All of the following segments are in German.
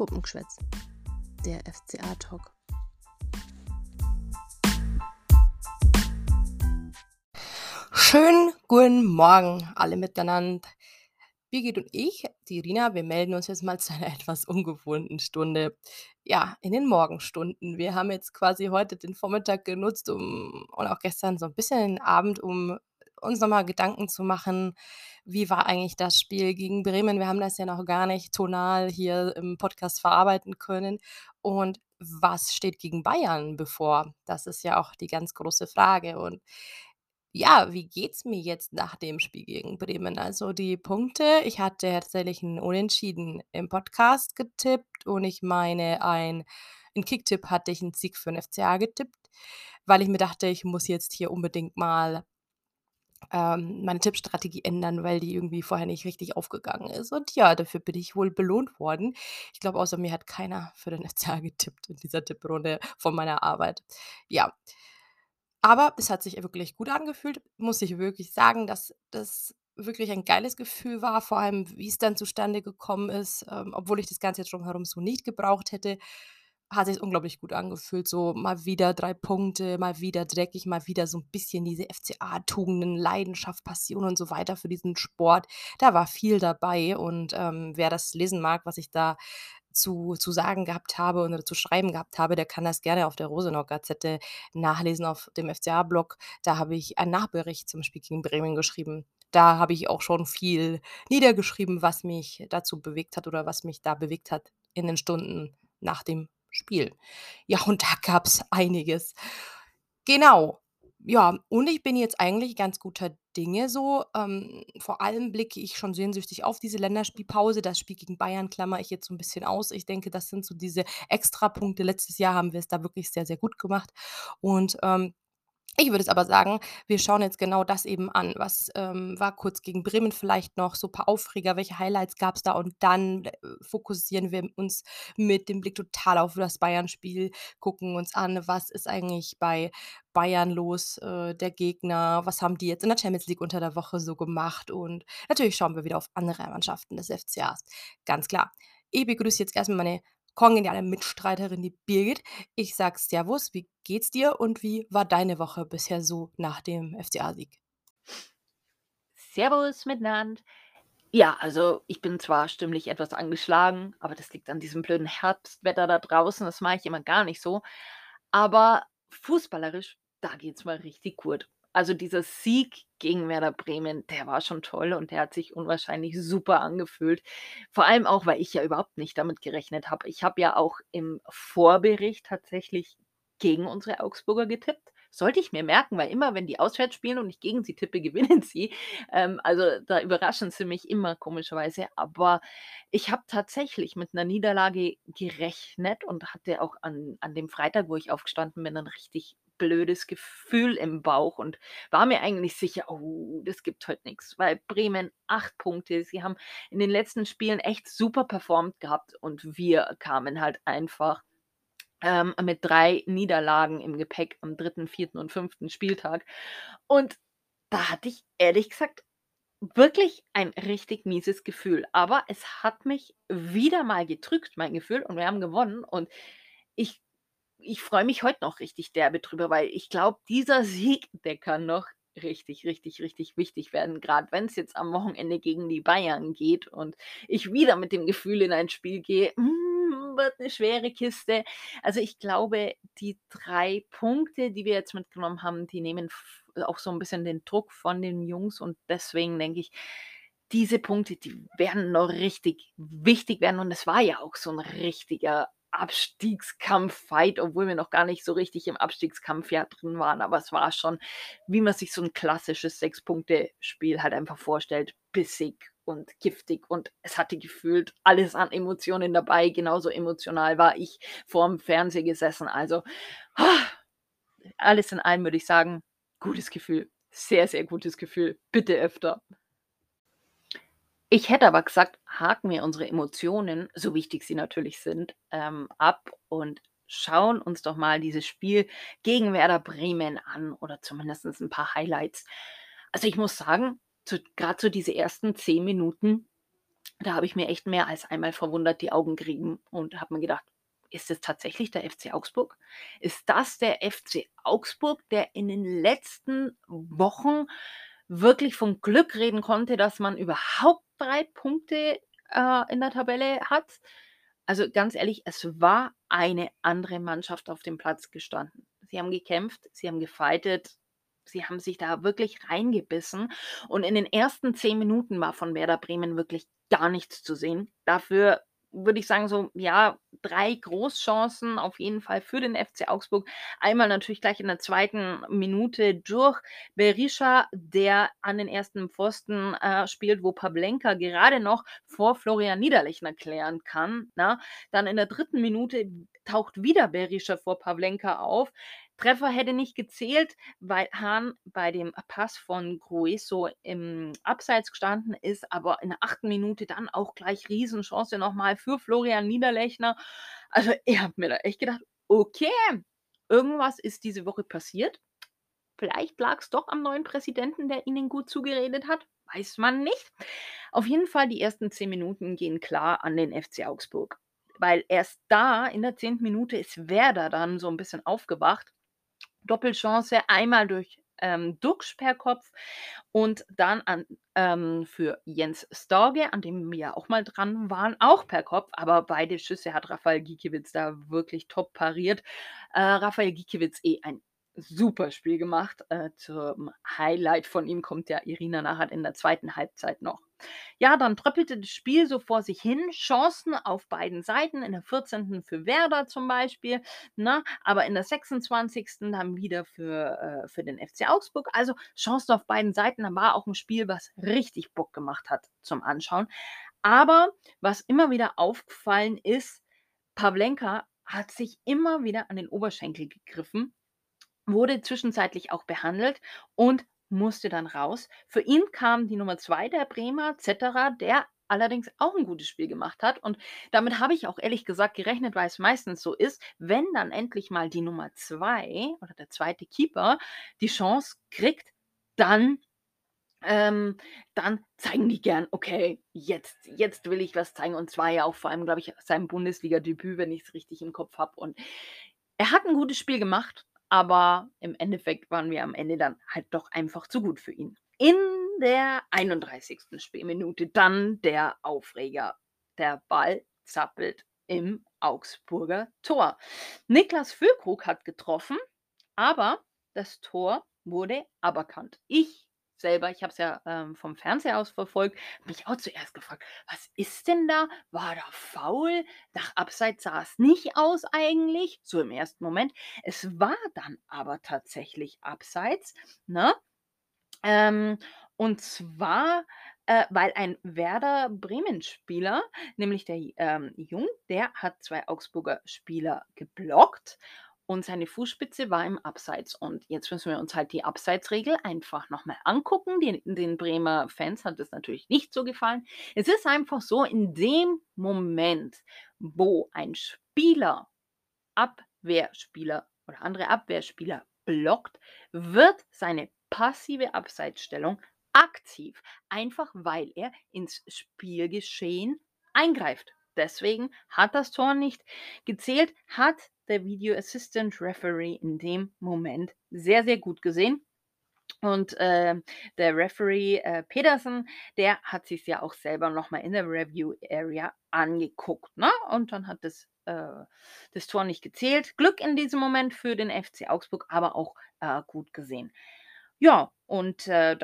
Puppengeschwätz, der FCA-Talk. Schönen guten Morgen alle miteinander. Birgit und ich, die Rina, wir melden uns jetzt mal zu einer etwas ungewohnten Stunde. Ja, in den Morgenstunden. Wir haben jetzt quasi heute den Vormittag genutzt um, und auch gestern so ein bisschen den Abend, um uns nochmal Gedanken zu machen, wie war eigentlich das Spiel gegen Bremen? Wir haben das ja noch gar nicht tonal hier im Podcast verarbeiten können. Und was steht gegen Bayern bevor? Das ist ja auch die ganz große Frage. Und ja, wie geht's mir jetzt nach dem Spiel gegen Bremen? Also die Punkte, ich hatte tatsächlich ein Unentschieden im Podcast getippt und ich meine, ein in Kicktipp hatte ich einen Sieg für den FCA getippt, weil ich mir dachte, ich muss jetzt hier unbedingt mal ähm, meine Tippstrategie ändern, weil die irgendwie vorher nicht richtig aufgegangen ist. Und ja, dafür bin ich wohl belohnt worden. Ich glaube, außer mir hat keiner für den FCA getippt in dieser Tipprunde von meiner Arbeit. Ja. Aber es hat sich wirklich gut angefühlt, muss ich wirklich sagen, dass das wirklich ein geiles Gefühl war, vor allem wie es dann zustande gekommen ist, ähm, obwohl ich das Ganze jetzt drumherum so nicht gebraucht hätte hat sich unglaublich gut angefühlt. So mal wieder drei Punkte, mal wieder dreckig, mal wieder so ein bisschen diese FCA-Tugenden, Leidenschaft, Passion und so weiter für diesen Sport. Da war viel dabei und, ähm, wer das lesen mag, was ich da zu zu sagen gehabt habe oder zu schreiben gehabt habe, der kann das gerne auf der Rosenau-Gazette nachlesen auf dem FCA-Blog. Da habe ich einen Nachbericht zum Spiel gegen Bremen geschrieben. Da habe ich auch schon viel niedergeschrieben, was mich dazu bewegt hat oder was mich da bewegt hat in den Stunden nach dem Spiel. Ja, und da gab es einiges. Genau. Ja, und ich bin jetzt eigentlich ganz guter Dinge so. Ähm, vor allem blicke ich schon sehnsüchtig auf diese Länderspielpause. Das Spiel gegen Bayern klammer ich jetzt so ein bisschen aus. Ich denke, das sind so diese Extrapunkte. Letztes Jahr haben wir es da wirklich sehr, sehr gut gemacht. Und, ähm ich würde es aber sagen, wir schauen jetzt genau das eben an. Was, ähm, war kurz gegen Bremen vielleicht noch, so ein paar Aufreger, welche Highlights gab es da? Und dann, äh, fokussieren wir uns mit dem Blick total auf das Bayern-Spiel, gucken uns an, was ist eigentlich bei Bayern los, äh, der Gegner, was haben die jetzt in der Champions League unter der Woche so gemacht? Und natürlich schauen wir wieder auf andere Mannschaften des FCAs, ganz klar. Ich begrüße jetzt erstmal meine kongeniale Mitstreiterin, die Birgit. Ich sage Servus, wie geht's dir und wie war deine Woche bisher so nach dem FCA-Sieg? Servus miteinander. Ja, also ich bin zwar stimmlich etwas angeschlagen, aber das liegt an diesem blöden Herbstwetter da draußen. Das mache ich immer gar nicht so. Aber fußballerisch, da geht's mal richtig gut. Also dieser Sieg gegen Werder Bremen, der war schon toll und der hat sich unwahrscheinlich super angefühlt. Vor allem auch, weil ich ja überhaupt nicht damit gerechnet habe. Ich habe ja auch im Vorbericht tatsächlich gegen unsere Augsburger getippt. Sollte ich mir merken, weil immer, wenn die auswärts spielen und ich gegen sie tippe, gewinnen sie. Ähm, also da überraschen sie mich immer komischerweise. Aber ich habe tatsächlich mit einer Niederlage gerechnet und hatte auch an, an dem Freitag, wo ich aufgestanden bin, ein richtig blödes Gefühl im Bauch und war mir eigentlich sicher, oh, das gibt heute nichts, weil Bremen acht Punkte, sie haben in den letzten Spielen echt super performt gehabt und wir kamen halt einfach ähm, mit drei Niederlagen im Gepäck am dritten, vierten und fünften Spieltag. Und da hatte ich ehrlich gesagt wirklich ein richtig mieses Gefühl. Aber es hat mich wieder mal gedrückt, mein Gefühl, und wir haben gewonnen. Und ich ich freue mich heute noch richtig derbe drüber, weil ich glaube, dieser Sieg, der kann noch richtig, richtig, richtig wichtig werden, gerade wenn es jetzt am Wochenende gegen die Bayern geht und ich wieder mit dem Gefühl in ein Spiel gehe, hm, wird eine schwere Kiste. Also ich glaube, die drei Punkte, die wir jetzt mitgenommen haben, die nehmen auch so ein bisschen den Druck von den Jungs und deswegen denke ich, diese Punkte, die werden noch richtig wichtig werden und es war ja auch so ein richtiger Abstiegskampf-Fight, obwohl wir noch gar nicht so richtig im Abstiegskampf ja drin waren. Aber es war schon, wie man sich so ein klassisches Sechs-Punkte-Spiel halt einfach vorstellt, bissig und giftig. Und es hatte gefühlt alles an Emotionen dabei. Genauso emotional war ich vorm Fernseher gesessen. Also alles in allem würde ich sagen, gutes Gefühl. Sehr, sehr gutes Gefühl. Bitte öfter. Ich hätte aber gesagt, haken wir unsere Emotionen, so wichtig sie natürlich sind, ähm, ab und schauen uns doch mal dieses Spiel gegen Werder Bremen an oder zumindest ein paar Highlights. Also ich muss sagen, gerade so diese ersten zehn Minuten, Da habe ich mir echt mehr als einmal verwundert die Augen gerieben und habe mir gedacht: „Ist es tatsächlich der FC Augsburg? Ist das der FC Augsburg, der in den letzten Wochen wirklich von Glück reden konnte, dass man überhaupt 3 Punkte, äh, in der Tabelle hat?“ Also, ganz ehrlich, es war eine andere Mannschaft auf dem Platz gestanden. Sie haben gekämpft, sie haben gefightet, sie haben sich da wirklich reingebissen und in den ersten 10 Minuten war von Werder Bremen wirklich gar nichts zu sehen. Dafür würde ich sagen, so, ja, 3 Großchancen auf jeden Fall für den FC Augsburg. Einmal natürlich gleich in der zweiten Minute durch Berisha, der an den ersten Pfosten, äh, spielt, wo Pavlenka gerade noch vor Florian Niederlechner klären kann, ne? Dann in der dritten Minute taucht wieder Berisha vor Pavlenka auf. Treffer hätte nicht gezählt, weil Hahn bei dem Pass von Grueso im Abseits gestanden ist, aber in der achten Minute dann auch gleich Riesenchance noch mal für Florian Niederlechner. Also, ich habe mir da echt gedacht: „Okay, irgendwas ist diese Woche passiert. Vielleicht lag's doch am neuen Präsidenten, der ihnen gut zugeredet hat, weiß man nicht.“ Auf jeden Fall die ersten 10 Minuten gehen klar an den FC Augsburg, weil erst da in der 10. Minute ist Werder dann so 'n bisschen aufgewacht. Doppelchance, einmal durch, ähm, Duxch per Kopf und dann an ähm, für Jens Storge, an dem wir ja auch mal dran waren, auch per Kopf, aber beide Schüsse hat Rafael Gikiewicz da wirklich top pariert. Äh, Rafael Gikiewicz eh ein super Spiel gemacht. Äh, zum Highlight von ihm kommt ja Irina nachher in der zweiten Halbzeit noch. Ja, dann tröppelte das Spiel so vor sich hin, Chancen auf beiden Seiten, in der 14. für Werder zum Beispiel, ne? Aber in der 26. dann wieder für äh, für den FC Augsburg. Also, Chancen auf beiden Seiten. Da war auch 'n Spiel, was richtig Bock gemacht hat zum Anschauen. Aber was immer wieder aufgefallen ist, Pavlenka hat sich immer wieder an den Oberschenkel gegriffen, wurde zwischenzeitlich auch behandelt und musste dann raus. Für ihn kam die Nummer 2 der Bremer, Cetterer, der allerdings auch 'n gutes Spiel gemacht hat und damit habe ich auch ehrlich gesagt gerechnet, weil es meistens so ist, wenn dann endlich mal die Nummer 2 oder der 2. Keeper die Chance kriegt, dann ähm, dann zeigen die gern: „Okay, jetzt jetzt will ich was zeigen.“ Und zwar ja auch vor allem, glaube ich, sein Bundesligadebüt, wenn ich's richtig im Kopf habe. Und er hat 'n gutes Spiel gemacht, aber im Endeffekt waren wir am Ende dann halt doch einfach zu gut für ihn. In der 31. Spielminute dann der Aufreger. Der Ball zappelt im Augsburger Tor. Niklas Füllkrug hat getroffen, aber das Tor wurde aberkannt. Ich selber, ich habe es ja, ähm, vom Fernseher aus verfolgt, mich auch zuerst gefragt: „Was ist denn da? War da Foul? Nach Abseits sah es nicht aus eigentlich“, so im ersten Moment. Es war dann aber tatsächlich Abseits, ne? Ähm, und zwar, äh, weil ein Werder Bremen-Spieler, nämlich der, ähm, Jung, der hat 2 Augsburger Spieler geblockt und seine Fußspitze war im Abseits. Und jetzt müssen wir uns halt die Abseitsregel einfach noch mal angucken. Den den Bremer Fans hat das natürlich nicht so gefallen. Es ist einfach so, in dem Moment, wo ein Spieler Abwehrspieler oder andere Abwehrspieler blockt, wird seine passive Abseitsstellung aktiv, einfach weil er ins Spielgeschehen eingreift. Deswegen hat das Tor nicht gezählt, hat der Video Assistant Referee in dem Moment sehr, sehr gut gesehen. Und, äh, der Referee, äh, Pedersen, der hat sich's ja auch selber noch mal in der Review Area angeguckt, ne? Und dann hat das äh, das Tor nicht gezählt. Glück in diesem Moment für den FC Augsburg, aber auch, äh, gut gesehen. Ja, und, äh,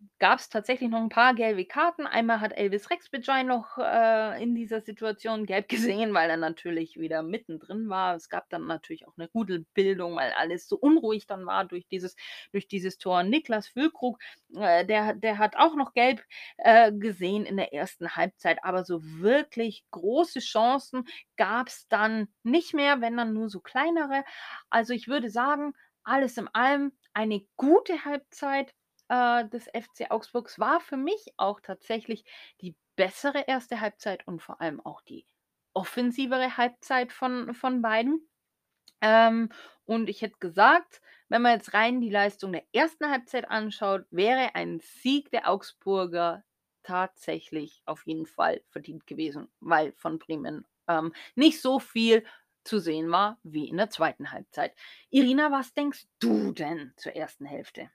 dann gab's tatsächlich noch 'n paar gelbe Karten. Einmal hat Elvis Rexbedschei noch, äh, in dieser Situation gelb gesehen, weil er natürlich wieder mittendrin war. Es gab dann natürlich auch 'ne Rudelbildung, weil alles so unruhig dann war durch dieses durch dieses Tor. Niklas Füllkrug, äh, der der hat auch noch gelb, äh, gesehen in der ersten Halbzeit, aber so wirklich große Chancen gab's dann nicht mehr, wenn dann nur so kleinere. Also, ich würde sagen, alles in allem eine gute Halbzeit, äh, des FC Augsburgs. War für mich auch tatsächlich die bessere erste Halbzeit und vor allem auch die offensivere Halbzeit von von beiden. Ähm, und ich hätte gesagt, wenn man jetzt rein die Leistung der ersten Halbzeit anschaut, wäre ein Sieg der Augsburger tatsächlich auf jeden Fall verdient gewesen, weil von Bremen, ähm, nicht so viel zu sehen war wie in der 2. Halbzeit. Irina, was denkst du denn zur 1. Hälfte?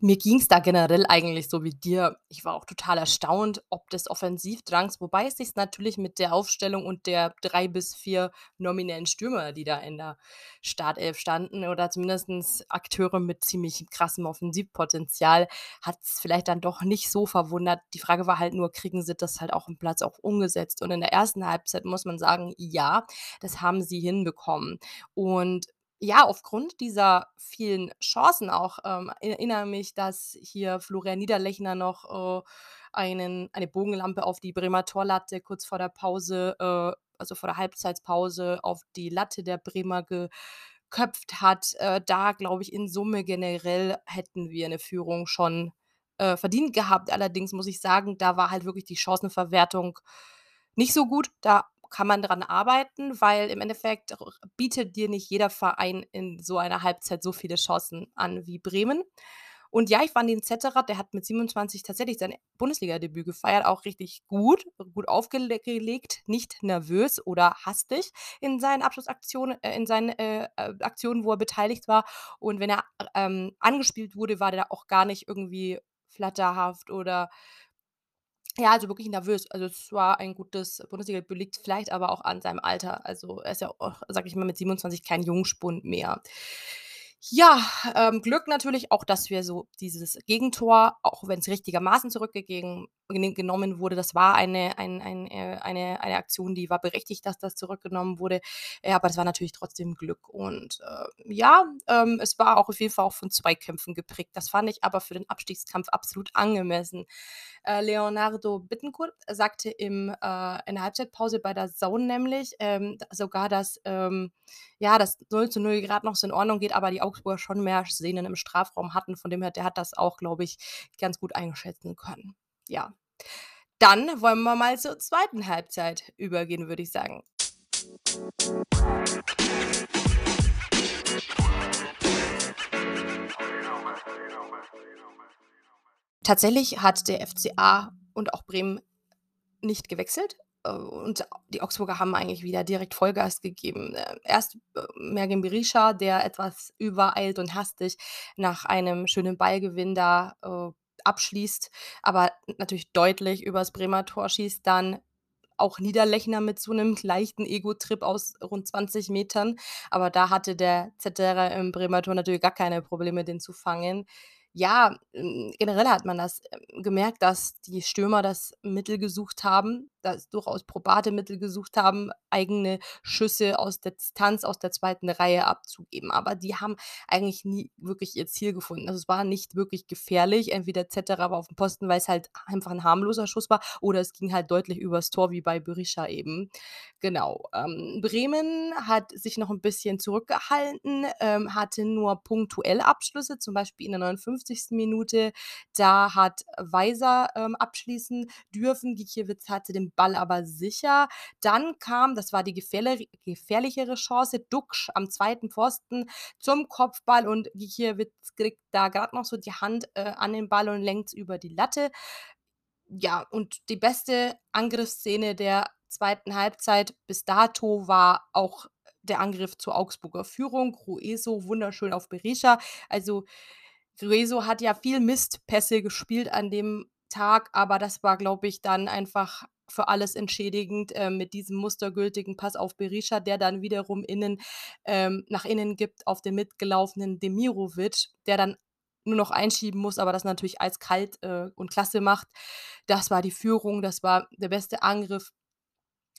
Mir ging's da generell eigentlich so wie dir. Ich war auch total erstaunt, ob des Offensivdrangs, wobei es sich natürlich mit der Aufstellung und der 3 bis 4 nominellen Stürmer, die da in der Startelf standen oder zumindest Akteure mit ziemlich krassem Offensivpotenzial, hat's vielleicht dann doch nicht so verwundert. Die Frage war halt nur, kriegen sie das halt auch im Platz auch umgesetzt? Und in der 1. Halbzeit muss man sagen, ja, das haben sie hinbekommen. Und ja, aufgrund dieser vielen Chancen auch, ähm, erinnere mich, dass hier Florian Niederlechner noch, äh, einen eine Bogenlampe auf die Bremer Torlatte kurz vor der Pause äh, also vor der Halbzeitpause auf die Latte der Bremer geköpft hat. Äh, da glaube ich, in Summe generell hätten wir 'ne Führung schon, äh, verdient gehabt. Allerdings muss ich sagen, da war halt wirklich die Chancenverwertung nicht so gut. Da kann man dran arbeiten, weil im Endeffekt bietet dir nicht jeder Verein in so einer Halbzeit so viele Chancen an wie Bremen. Und ja, ich fand den Zetterer, der hat mit 27 tatsächlich sein Bundesligadebüt gefeiert, auch richtig gut, gut aufgele gelegt, nicht nervös oder hastig in seinen Abschlussaktionen äh, in seinen, äh, äh, Aktionen, wo er beteiligt war. Und wenn er, ähm, angespielt wurde, war der auch gar nicht irgendwie flatterhaft oder ja, also wirklich nervös. Also, es war ein gutes Bundesligadebüt, liegt vielleicht aber auch an seinem Alter. Also, er ist ja auch, sage ich mal, mit 27 kein Jungspund mehr. Ja, ähm, Glück natürlich auch, dass wir so dieses Gegentor, auch wenn's richtigermaßen zurückgegeben gene genommen wurde, das war eine ein ein äh, eine eine Aktion, die war berechtigt, dass das zurückgenommen wurde. Ja, aber das war natürlich trotzdem Glück. Und, äh, ja, ähm, es war auch auf jeden Fall auch von Zweikämpfen geprägt. Das fand ich aber für den Abstiegskampf absolut angemessen. Äh, Leonardo Bittencourt sagte im äh, in der Halbzeitpause bei DAZN nämlich, ähm, sogar, dass, ähm, ja, das 0:0 grad noch so in Ordnung geht, aber die Augsburger schon mehr Szenen im Strafraum hatten. Von dem her, der hat das auch, glaube ich, ganz gut einschätzen können. Ja. Dann wollen wir mal zur 2. Halbzeit übergehen, würde ich sagen. Tatsächlich hat der FCA und auch Bremen nicht gewechselt, äh, und die Augsburger haben eigentlich wieder direkt Vollgas gegeben. Äh, erst, äh, Mergin Berisha, der etwas übereilt und hastig nach einem schönen Ballgewinn da, abschließt, aber natürlich deutlich übers Bremer Tor schießt. Dann auch Niederlechner mit so 'nem leichten Ego-Trip aus rund 20 Metern. Aber da hatte der Zedderer im Bremer Tor natürlich gar keine Probleme, den zu fangen. Ja, hm, generell hat man das, ähm, gemerkt, dass die Stürmer das Mittel gesucht haben, das durchaus probate Mittel gesucht haben, eigene Schüsse aus der Distanz aus der 2. Reihe abzugeben. Aber die haben eigentlich nie wirklich ihr Ziel gefunden. Also, es war nicht wirklich gefährlich. Entweder Zedderer war aufm Posten, weil's halt einfach 'n harmloser Schuss war, oder es ging halt deutlich übers Tor wie bei Berisha eben. Genau. Ähm, Bremen hat sich noch 'n bisschen zurückgehalten, ähm, hatte nur punktuell Abschlüsse, zum Beispiel in der 59. Minute. Da hat Weiser, ähm, abschließen dürfen. Gikiewicz hatte den Ball aber sicher. Dann kam, das war die gefährleri gefährlichere Chance, Duksch am 2. Pfosten zum Kopfball und Gikiewicz kriegt da grad noch so die Hand, äh, an den Ball und lenkt's über die Latte. Ja, und die beste Angriffsszene der 2. Halbzeit bis dato war auch der Angriff zur Augsburger Führung. Grueso wunderschön auf Berisha. Also, Grueso hat ja viel Mistpässe gespielt an dem Tag, aber das war, glaube ich, dann einfach für alles entschädigend, äh, mit diesem mustergültigen Pass auf Berisha, der dann wiederum innen ähm, nach innen gibt auf den mitgelaufenen Demirovic, der dann nur noch einschieben muss, aber das natürlich eiskalt, äh, und klasse macht. Das war die Führung, das war der beste Angriff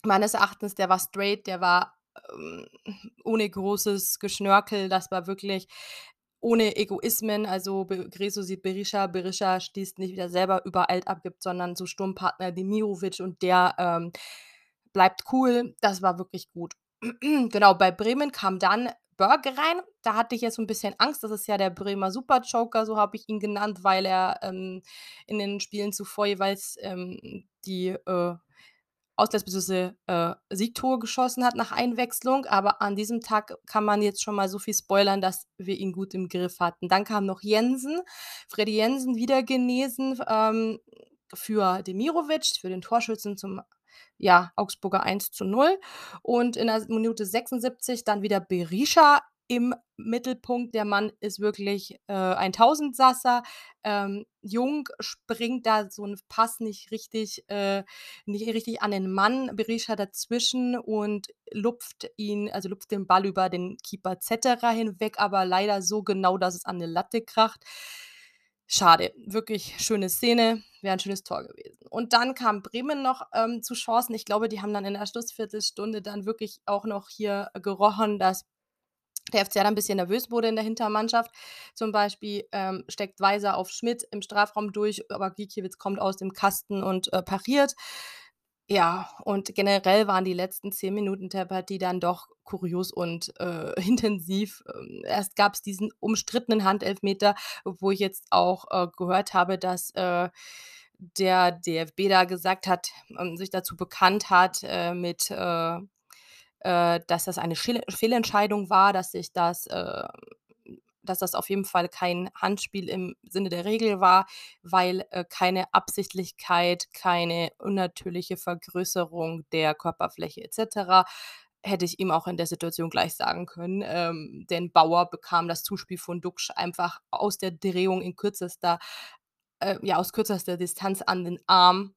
meines Erachtens. Der war straight, der war, ähm, ohne großes Geschnörkel. Das war wirklich ohne Egoismen. Also, Greso sieht Berisha, Berisha schließt nicht wieder selber übereilt ab, gibt, sondern so Sturmpartner Demirovic und der, ähm, bleibt cool. Das war wirklich gut. Genau, bei Bremen kam dann Börke rein. Da hatte ich jetzt so 'n bisschen Angst. Das ist ja der Bremer Super-Joker, so habe ich ihn genannt, weil er, ähm, in den Spielen zuvor jeweils, ähm, die, äh, Ausgleichs beziehungsweise, äh, Siegtore geschossen hat nach Einwechslung. Aber an diesem Tag kann man jetzt schon mal so viel spoilern, dass wir ihn gut im Griff hatten. Dann kam noch Jensen, Freddy Jensen wieder genesen, ähm, für Demirovic, für den Torschützen zum, ja, Augsburger 1:0 und in der Minute 76 dann wieder Berisha im Mittelpunkt. Der Mann ist wirklich, äh, ein Tausendsasser. Ähm, Jung springt da so 'n Pass nicht richtig äh, nicht richtig an den Mann. Berisha dazwischen und lupft ihn also, lupft den Ball über den Keeper Zetterer hinweg, aber leider so genau, dass es an 'ne Latte kracht. Schade, wirklich schöne Szene, wäre 'n schönes Tor gewesen. Und dann kam Bremen noch, ähm, zu Chancen. Ich glaube, die haben dann in der Schlussviertelstunde dann wirklich auch noch hier gerochen, dass der FCA dann 'n bisschen nervös wurde in der Hintermannschaft. Zum Beispiel, ähm, steckt Weiser auf Schmidt im Strafraum durch, aber Gikiewicz kommt aus dem Kasten und, äh, pariert. Ja, und generell waren die letzten 10 Minuten der Partie dann doch kurios und, äh, intensiv. Ähm, erst gab's diesen umstrittenen Handelfmeter, wo ich jetzt auch, äh, gehört habe, dass, äh, der DFB da gesagt hat ähm, sich dazu bekannt hat, äh, mit, äh dass das eine Schille Fehlentscheidung war, dass sich das äh, dass das auf jeden Fall kein Handspiel im Sinne der Regel war, weil, äh, keine Absichtlichkeit, keine unnatürliche Vergrößerung der Körperfläche et cetera. Hätte ich ihm auch in der Situation gleich sagen können, ähm, denn Bauer bekam das Zuspiel von Duxch einfach aus der Drehung in kürzester äh, ja, aus kürzester Distanz an den Arm.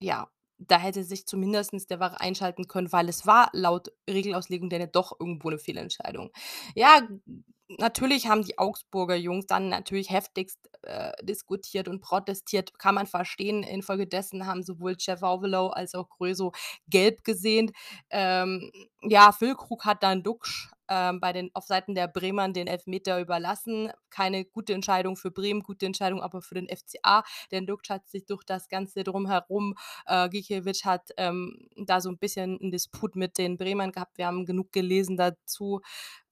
Ja, da hätte sich zumindestens der VAR einschalten können, weil es war laut Regelauslegung dann ja doch irgendwo 'ne Fehlentscheidung. Ja, natürlich haben die Augsburger Jungs dann natürlich heftigst, äh, diskutiert und protestiert, kann man verstehen. Infolgedessen haben sowohl Cevaldo als auch Gröso gelb gesehen. Ähm, ja, Füllkrug hat dann Duxch, ähm, bei den auf Seiten der Bremern den Elfmeter überlassen. Keine gute Entscheidung für Bremen, gute Entscheidung aber für den FCA, denn Duxch hat sich durch das Ganze Drumherum äh, Gikiewicz hat, ähm, da so 'n bisschen 'n Disput mit den Bremern gehabt. Wir haben genug gelesen dazu,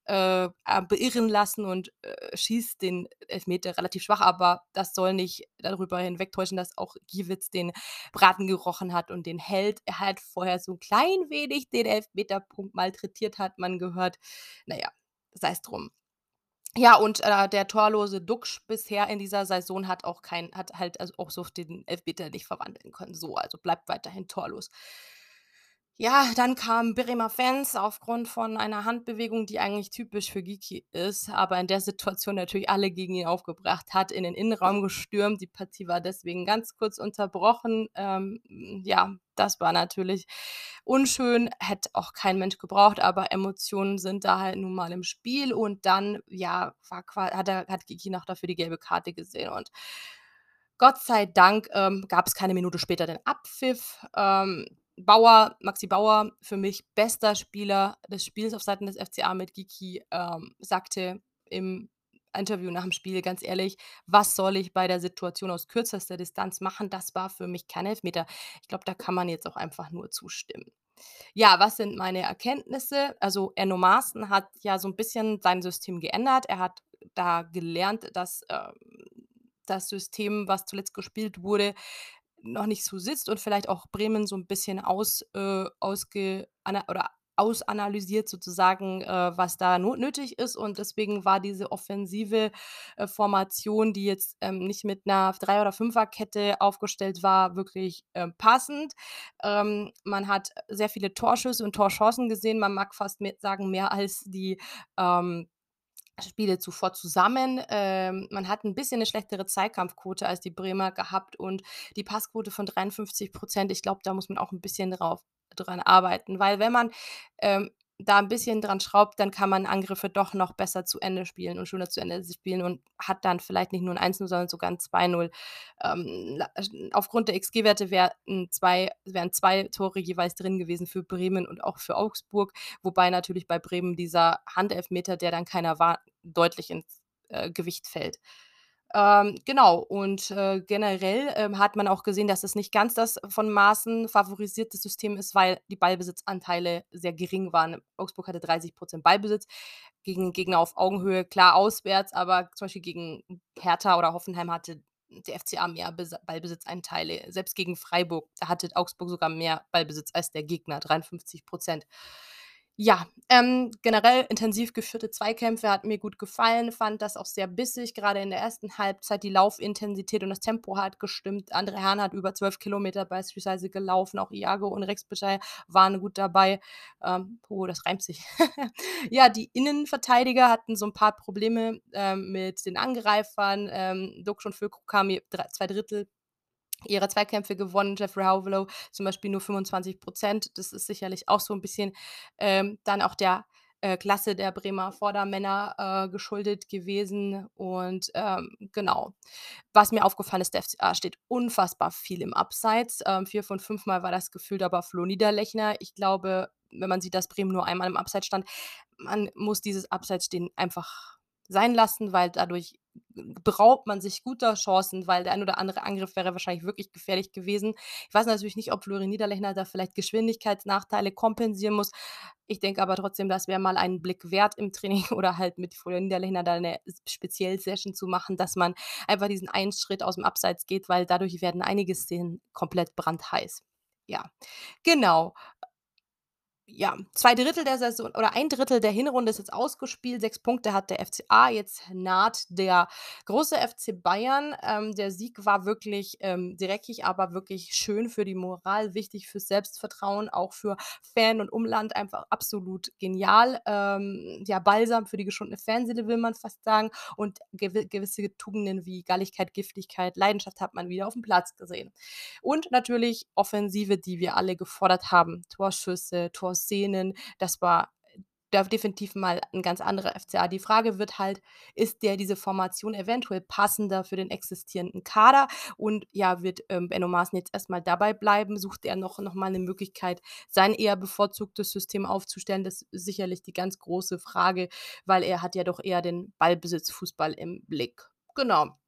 äh, beirren lassen und, äh, schießt den Elfmeter relativ schwach, aber das soll nicht darüber hinwegtäuschen, dass auch Giekewitz den Braten gerochen hat und den hält. Er hat vorher so 'n klein wenig den Elfmeterpunkt malträtiert, hat man gehört. Na ja, sei's drum. Ja, und, äh, der torlose Duxch bisher in dieser Saison hat auch kein hat halt also auch so den Elfmeter nicht verwandeln können, so, also bleibt weiterhin torlos. Ja, dann kamen Bremer Fans aufgrund von einer Handbewegung, die eigentlich typisch für Gyöki ist, aber in der Situation natürlich alle gegen ihn aufgebracht hat, in den Innenraum gestürmt. Die Partie war deswegen ganz kurz unterbrochen. Ähm, ja, das war natürlich unschön, hätte auch kein Mensch gebraucht, aber Emotionen sind da halt nun mal im Spiel und dann, ja, war hat er hat Gyöki noch dafür die gelbe Karte gesehen und Gott sei Dank, ähm, gab's keine Minute später den Abpfiff. Ähm, Bauer Maxi Bauer, für mich bester Spieler des Spiels auf Seiten des FCA mit Gyöki, ähm, sagte im Interview nach'm Spiel ganz ehrlich: „Was soll ich bei der Situation aus kürzester Distanz machen? Das war für mich kein Elfmeter.“ Ich glaube, da kann man jetzt auch einfach nur zustimmen. Ja, was sind meine Erkenntnisse? Also, Enno Maaßen hat ja so 'n bisschen sein System geändert. Er hat da gelernt, dass, ähm, das System, was zuletzt gespielt wurde, noch nicht so sitzt und vielleicht auch Bremen so 'n bisschen aus äh, ausge oder ausanalysiert sozusagen, äh, was da nötig ist und deswegen war diese offensive, äh, Formation, die jetzt, ähm, nicht mit 'ner Dreier oder Fünferkette aufgestellt war, wirklich, ähm, passend. Ähm, man hat sehr viele Torschüsse und Torchancen gesehen. Man mag fast me sagen, mehr als die, ähm, Spiele zuvor zusammen. Ähm, man hat 'n bisschen 'ne schlechtere Zweikampfquote als die Bremer gehabt und die Passquote von 53 %. Ich glaube, da muss man auch 'n bisschen drauf dran arbeiten, weil wenn man, ähm, da 'n bisschen dran schraubt, dann kann man Angriffe doch noch besser zu Ende spielen und schöner zu Ende spielen und hat dann vielleicht nicht nur 'n 1:0, sondern sogar 'n 2:0. Ähm, aufgrund der XG-Werte wär 'n 2 wären 2 Tore jeweils drin gewesen für Bremen und auch für Augsburg, wobei natürlich bei Bremen dieser Handelfmeter, der dann keiner war, deutlich ins, äh, Gewicht fällt. Ähm, genau und, äh, generell, ähm, hat man auch gesehen, dass es nicht ganz das von Maaßen favorisierte System ist, weil die Ballbesitzanteile sehr gering waren. Augsburg hatte 30 % Ballbesitz gegen Gegner auf Augenhöhe, klar auswärts, aber zum Beispiel gegen Hertha oder Hoffenheim hatte der FCA mehr Besa Ballbesitzanteile. Selbst gegen Freiburg, hatte Augsburg sogar mehr Ballbesitz als der Gegner, 53 %. Ja, ähm, generell intensiv geführte Zweikämpfe hat mir gut gefallen, fand das auch sehr bissig, grade in der ersten Halbzeit. Die Laufintensität und das Tempo hat gestimmt. Andre Herrn hat über 12 Kilometer beispielsweise gelaufen, auch Iago und Rex Bejai waren gut dabei. Ähm, oh, das reimt sich. Ja, die Innenverteidiger hatten so 'n paar Probleme, ähm, mit den Angreifern. Ähm, Duxch und Füllkrug haben je drei 2/3 ihrer Zweikämpfe gewonnen. Jeffrey Hauvelo zum Beispiel nur 25 %. Das ist sicherlich auch so 'n bisschen, ähm, dann auch der, äh, Klasse der Bremer Vordermänner, äh, geschuldet gewesen und, ähm, genau. Was mir aufgefallen ist, der FCA steht unfassbar viel im Abseits. Ähm, 4 von 5 Mal war das gefühlt aber Flo Niederlechner. Ich glaube, wenn man sieht, dass Bremen nur einmal im Abseits stand man muss dieses Abseitsstehen einfach sein lassen, weil dadurch beraubt man sich guter Chancen, weil der ein oder andere Angriff wäre wahrscheinlich wirklich gefährlich gewesen. Ich weiß natürlich nicht, ob Florian Niederlechner da vielleicht Geschwindigkeitsnachteile kompensieren muss. Ich denke aber trotzdem, das wäre mal einen Blick wert im Training oder halt mit Florian Niederlechner da 'ne s Speziell-Session zu machen, dass man einfach diesen einen Schritt aus'm Abseits geht, weil dadurch werden einige Szenen komplett brandheiß. Ja, genau. Ja, 2/3 der Saison oder 1/3 der Hinrunde ist jetzt ausgespielt. 6 Punkte hat der FCA. Jetzt naht der große FC Bayern. Ähm, der Sieg war wirklich, ähm, dreckig, aber wirklich schön für die Moral, wichtig fürs Selbstvertrauen, auch für Fan und Umland einfach absolut genial. Ähm, ja, Balsam für die geschundene Fanseele, will man fast sagen. Und gewi gewisse Tugenden wie Galligkeit, Giftigkeit, Leidenschaft hat man wieder auf'm Platz gesehen. Und natürlich Offensive, die wir alle gefordert haben. Torschüsse, Torszenen, das war da definitiv mal 'n ganz anderer FCA. Die Frage wird halt, ist der diese Formation eventuell passender für den existierenden Kader? Und ja, wird, ähm, Benno Maaßen jetzt erst mal dabei bleiben? Sucht er noch noch mal 'ne Möglichkeit, sein eher bevorzugtes System aufzustellen? Das ist sicherlich die ganz große Frage, weil er hat ja doch eher den Ballbesitzfußball im Blick. Genau.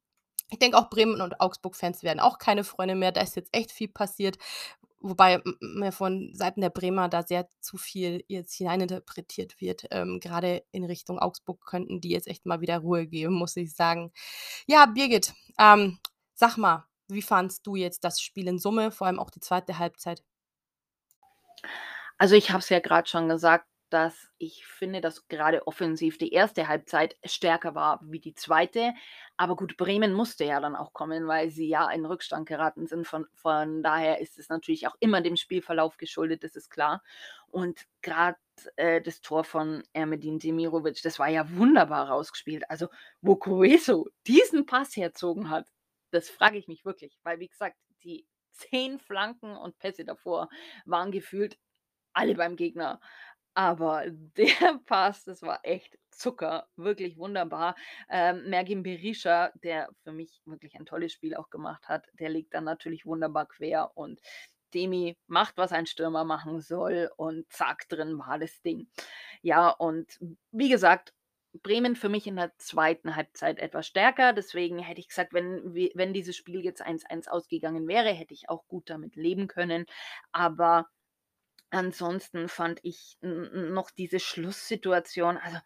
Ich denke auch Bremen und Augsburg-Fans werden auch keine Freunde mehr. Da ist jetzt echt viel passiert, wobei mir von Seiten der Bremer da sehr zu viel jetzt hineininterpretiert wird. Ähm, grade in Richtung Augsburg könnten die jetzt echt mal wieder Ruhe geben, muss ich sagen. Ja, Birgit, ähm, sag mal, wie fandst du jetzt das Spiel in Summe, vor allem auch die 2. Halbzeit? Also, ich habe es ja grad schon gesagt, dass ich finde, dass grade offensiv die 1. Halbzeit stärker war wie die 2. Aber gut, Bremen musste ja dann auch kommen, weil sie ja in Rückstand geraten sind. Von von daher ist es natürlich auch immer dem Spielverlauf geschuldet, das ist klar. Und grad, äh, das Tor von Ermedin Demirovic, das war ja wunderbar rausgespielt. Also, wo Gruezo diesen Pass herzogen hat, das frage ich mich wirklich, weil wie gesagt, die 10 Flanken und Pässe davor waren gefühlt alle beim Gegner. Aber der Pass, das war echt Zucker, wirklich wunderbar. Ähm, Mergin Berisha, der für mich wirklich ein tolles Spiel auch gemacht hat, der legt dann natürlich wunderbar quer und Demi macht, was ein Stürmer machen soll und zack, drin war das Ding. Ja, und wie gesagt, Bremen für mich in der 2. Halbzeit etwas stärker. Deswegen hätte ich gesagt, wenn wenn dieses Spiel jetzt 1:1 ausgegangen wäre, hätte ich auch gut damit leben können. Aber ansonsten fand ich noch diese Schlusssituation also,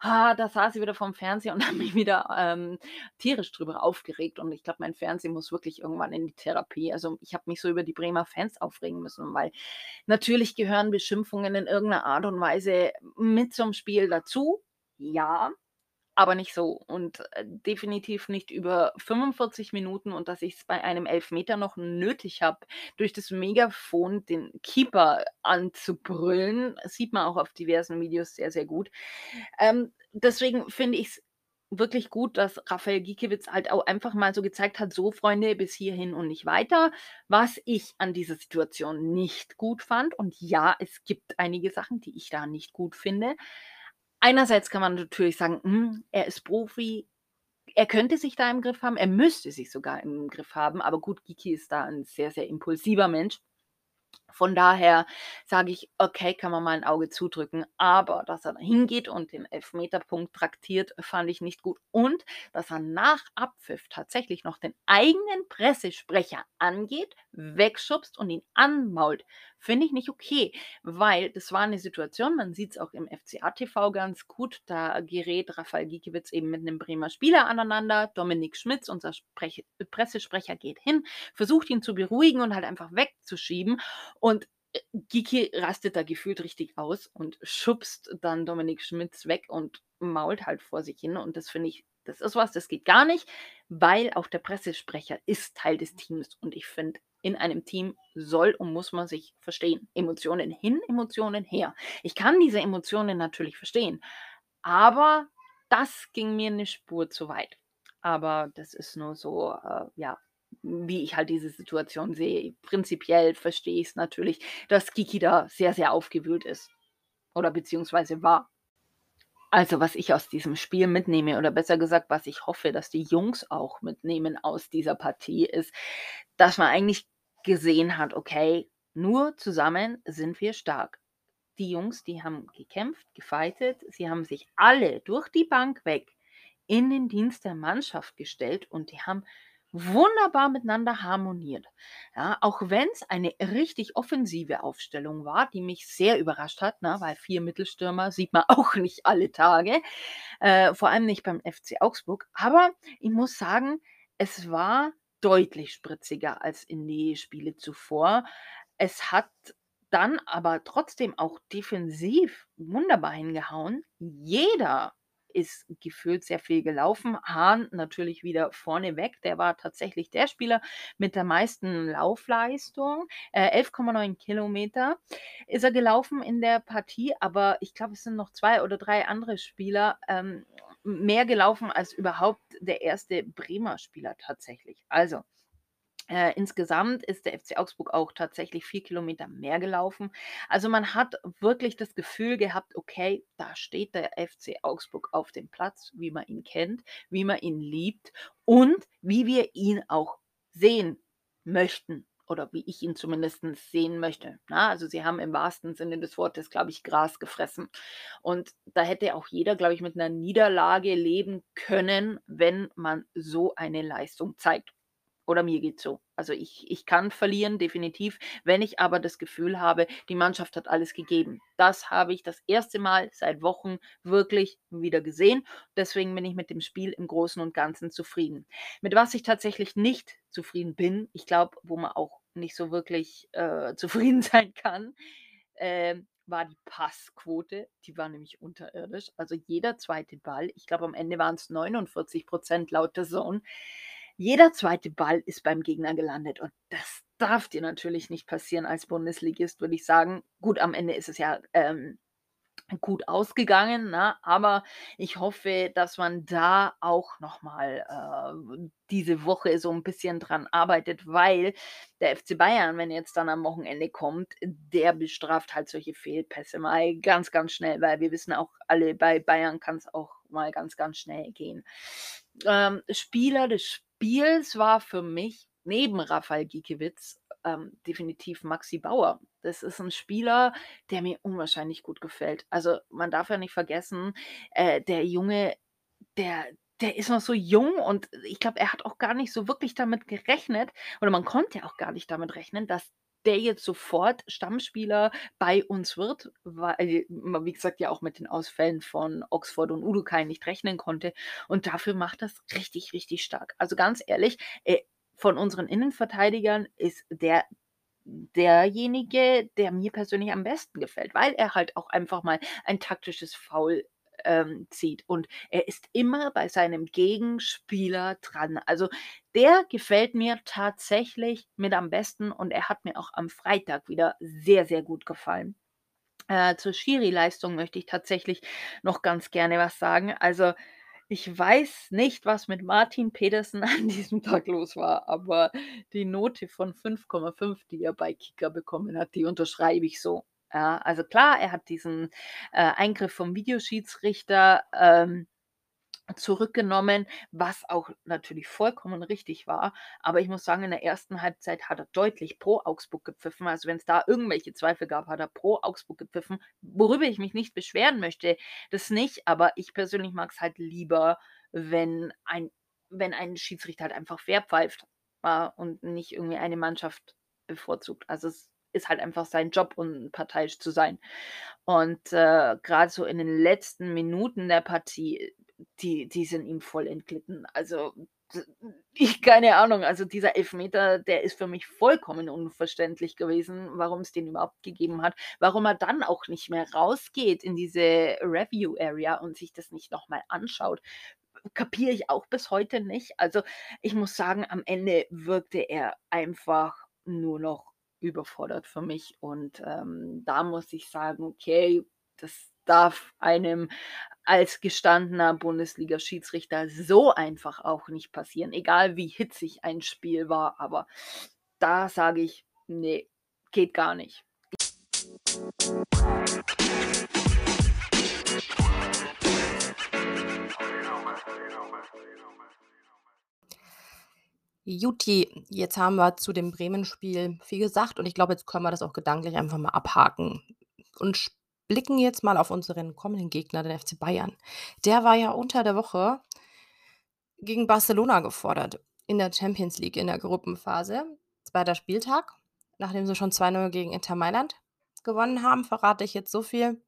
ha, da saß ich wieder vorm Fernseher und habe mich wieder, ähm, tierisch drüber aufgeregt. Und ich glaube, mein Fernseher muss wirklich irgendwann in die Therapie. Also, ich habe mich so über die Bremer Fans aufregen müssen, weil natürlich gehören Beschimpfungen in irgend 'ner Art und Weise mit zum Spiel dazu. Ja, aber nicht so und, äh, definitiv nicht über 45 Minuten und dass ich's bei einem Elfmeter noch nötig habe, durch das Megafon den Keeper anzubrüllen, sieht man auch auf diversen Videos sehr, sehr gut. Ähm, deswegen finde ich's wirklich gut, dass Rafael Giekewitz halt auch einfach mal so gezeigt hat: „So Freunde, bis hierhin und nicht weiter.“ Was ich an dieser Situation nicht gut fand und ja, es gibt einige Sachen, die ich da nicht gut finde. Einerseits kann man natürlich sagen: „Hm, er ist Profi. Er könnte sich da im Griff haben. Er müsste sich sogar im Griff haben.“ Aber gut, Gyökeres ist da 'n sehr, sehr impulsiver Mensch. Von daher sage ich: „Okay, kann man mal 'n Auge zudrücken.“ Aber dass er da hingeht und den Elfmeterpunkt traktiert, fand ich nicht gut. Und dass er nach Abpfiff tatsächlich noch den eigenen Pressesprecher angeht, wegschubst und ihn anmault, finde ich nicht okay, weil das war 'ne Situation, man sieht's auch im FCA TV ganz gut, da gerät Rafael Giekewitz eben mit 'nem Bremer Spieler aneinander. Dominik Schmitz, unser Sprech Pressesprecher, geht hin, versucht ihn zu beruhigen und halt einfach wegzuschieben. Und äh, Giki rastet da gefühlt richtig aus und schubst dann Dominik Schmitz weg und mault halt vor sich hin. Und das finde ich, das ist was, das geht gar nicht, weil auch der Pressesprecher ist Teil des Teams. Und ich finde, in einem Team soll und muss man sich verstehen. Emotionen hin, Emotionen her. Ich kann diese Emotionen natürlich verstehen, aber das ging mir eine Spur zu weit. Aber das ist nur so, äh, ja, wie ich halt diese Situation sehe. Prinzipiell verstehe ich es natürlich, dass Kiki da sehr, sehr aufgewühlt ist. Oder beziehungsweise war. Also, was ich aus diesem Spiel mitnehme, oder besser gesagt, was ich hoffe, dass die Jungs auch mitnehmen aus dieser Partie, ist, dass man eigentlich gesehen hat, okay, nur zusammen sind wir stark. Die Jungs, die haben gekämpft, gefeitet, sie haben sich alle durch die Bank weg in den Dienst der Mannschaft gestellt und die haben wunderbar miteinander harmoniert. Ja, auch wenn es eine richtig offensive Aufstellung war, die mich sehr überrascht hat, ne, weil vier Mittelstürmer sieht man auch nicht alle Tage, äh, vor allem nicht beim FC Augsburg. Aber ich muss sagen, es war deutlich spritziger als in die Spiele zuvor. Es hat dann aber trotzdem auch defensiv wunderbar hingehauen. Jeder ist gefühlt sehr viel gelaufen. Hahn natürlich wieder vorne weg. Der war tatsächlich der Spieler mit der meisten Laufleistung. Äh, 11,9 Kilometer ist er gelaufen in der Partie, aber ich glaube, es sind noch zwei oder drei andere Spieler ähm, mehr gelaufen als überhaupt der erste Bremer Spieler tatsächlich. Also, äh, insgesamt ist der FC Augsburg auch tatsächlich vier Kilometer mehr gelaufen. Also man hat wirklich das Gefühl gehabt, okay, da steht der FC Augsburg auf dem Platz, wie man ihn kennt, wie man ihn liebt und wie wir ihn auch sehen möchten oder wie ich ihn zumindest sehen möchte. Na, also sie haben im wahrsten Sinne des Wortes, glaube ich, Gras gefressen. Und da hätte auch jeder, glaube ich, mit einer Niederlage leben können, wenn man so eine Leistung zeigt. Oder mir geht's so. Also ich, ich kann verlieren, definitiv. Wenn ich aber das Gefühl habe, die Mannschaft hat alles gegeben. Das habe ich das erste Mal seit Wochen wirklich wieder gesehen. Deswegen bin ich mit dem Spiel im Großen und Ganzen zufrieden. Mit was ich tatsächlich nicht zufrieden bin, ich glaube, wo man auch nicht so wirklich äh, zufrieden sein kann, äh, war die Passquote. Die war nämlich unterirdisch. Also jeder zweite Ball, ich glaube am Ende waren es 49 Prozent laut der Zone jeder zweite Ball ist beim Gegner gelandet und das darf dir natürlich nicht passieren als Bundesligist, würde ich sagen. Gut, am Ende ist es ja ähm, gut ausgegangen, ne? aber ich hoffe, dass man da auch nochmal äh, diese Woche so ein bisschen dran arbeitet, weil der FC Bayern, wenn jetzt dann am Wochenende kommt, der bestraft halt solche Fehlpässe mal ganz, ganz schnell, weil wir wissen auch alle, bei Bayern kann es auch mal ganz, ganz schnell gehen. Ähm, Spieler des Spiels war für mich neben Rafael Giekewitz ähm, definitiv Maxi Bauer. Das ist ein Spieler, der mir unwahrscheinlich gut gefällt. Also man darf ja nicht vergessen, äh, der Junge, der, der ist noch so jung und ich glaube, er hat auch gar nicht so wirklich damit gerechnet oder man konnte auch gar nicht damit rechnen, dass der jetzt sofort Stammspieler bei uns wird, weil man, wie gesagt, ja auch mit den Ausfällen von Oxford und Udukai nicht rechnen konnte. Und dafür macht das richtig, richtig stark. Also ganz ehrlich, äh, von unseren Innenverteidigern ist der derjenige, der mir persönlich am besten gefällt, weil er halt auch einfach mal ein taktisches Foul ähm, zieht. Und er ist immer bei seinem Gegenspieler dran. Also der gefällt mir tatsächlich mit am besten und er hat mir auch am Freitag wieder sehr, sehr gut gefallen. Äh, zur Schiri-Leistung möchte ich tatsächlich noch ganz gerne was sagen. Also ich weiß nicht, was mit Martin Pedersen an diesem Tag los war, aber die Note von 5,5, die er bei Kicker bekommen hat, die unterschreibe ich so. Ja, also klar, er hat diesen äh, Eingriff vom Videoschiedsrichter ähm, zurückgenommen, was auch natürlich vollkommen richtig war. Aber ich muss sagen, in der ersten Halbzeit hat er deutlich pro Augsburg gepfiffen. Also wenn es da irgendwelche Zweifel gab, hat er pro Augsburg gepfiffen, worüber ich mich nicht beschweren möchte. Das nicht, aber ich persönlich mag es halt lieber, wenn ein, wenn ein Schiedsrichter halt einfach fair pfeift äh, und nicht irgendwie eine Mannschaft bevorzugt. Also es ist halt einfach sein Job, unparteiisch zu sein. Und äh, gerade so in den letzten Minuten der Partie, die, die sind ihm voll entglitten. Also ich keine Ahnung, also dieser Elfmeter, der ist für mich vollkommen unverständlich gewesen, warum's den überhaupt gegeben hat. Warum er dann auch nicht mehr rausgeht in diese Review Area und sich das nicht noch mal anschaut, kapiere ich auch bis heute nicht. Also, ich muss sagen, am Ende wirkte er einfach nur noch überfordert für mich und, ähm, da muss ich sagen: „Okay, das darf einem als gestandener Bundesliga-Schiedsrichter so einfach auch nicht passieren, egal wie hitzig ein Spiel war.“ Aber da sage ich: „Ne, geht gar nicht.“ Jutti, jetzt haben wir zu dem Bremen-Spiel viel gesagt und ich glaube, jetzt können wir das auch gedanklich einfach mal abhaken und blicken jetzt mal auf unseren kommenden Gegner, den FC Bayern. Der war ja unter der Woche gegen Barcelona gefordert in der Champions League in der Gruppenphase. 2. Spieltag, nachdem sie schon 2:0 gegen Inter Mailand gewonnen haben, verrate ich jetzt so viel: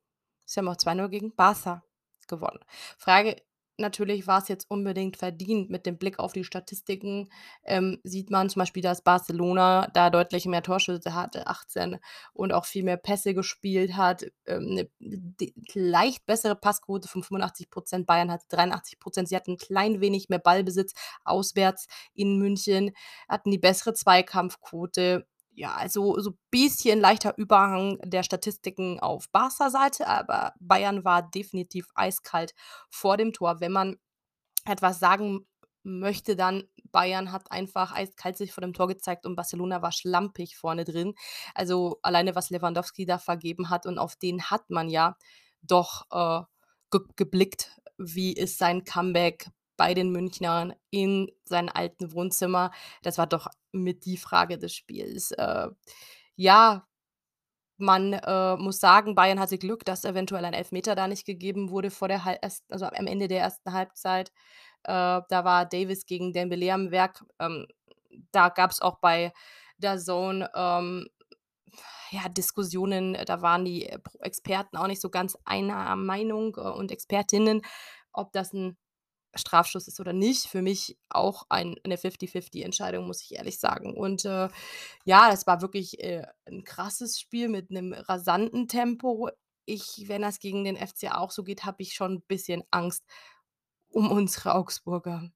Sie haben auch 2:0 gegen Barca gewonnen. Frage natürlich, war's jetzt unbedingt verdient? Mit dem Blick auf die Statistiken, ähm, sieht man zum Beispiel, dass Barcelona da deutlich mehr Torschüsse hatte, 18, und auch viel mehr Pässe gespielt hat, ähm, 'ne d leicht bessere Passquote von 85 %, Bayern hatte 83 %. Sie hatten 'n klein wenig mehr Ballbesitz auswärts in München, hatten die bessere Zweikampfquote. Ja, also so bisschen leichter Überhang der Statistiken auf Barca-Seite, aber Bayern war definitiv eiskalt vor dem Tor. Wenn man etwas sagen möchte, dann: Bayern hat einfach eiskalt sich vor dem Tor gezeigt und Barcelona war schlampig vorne drin. Also, alleine was Lewandowski da vergeben hat und auf den hat man ja doch, äh, ge geblickt, wie ist sein Comeback bei den Münchnern in seinem alten Wohnzimmer. Das war doch mit die Frage des Spiels. Äh, ja, man, äh, muss sagen, Bayern hatte Glück, dass eventuell ein Elfmeter da nicht gegeben wurde vor der Hal also am Ende der 1. Halbzeit. Äh, da war Davies gegen Dembélé am Werk. Ähm, da gab's auch bei DAZN, ähm, ja, Diskussionen. Da waren die Experten auch nicht so ganz einer Meinung, äh, und Expertinnen, ob das 'n Strafstoß ist oder nicht. Für mich auch ein 'ne Fifty-Fifty-Entscheidung, muss ich ehrlich sagen. Und, äh, ja, es war wirklich, äh, 'n krasses Spiel mit 'nem rasanten Tempo. Ich wenn das gegen den FC auch so geht, habe ich schon 'n bisschen Angst um unsere Augsburger.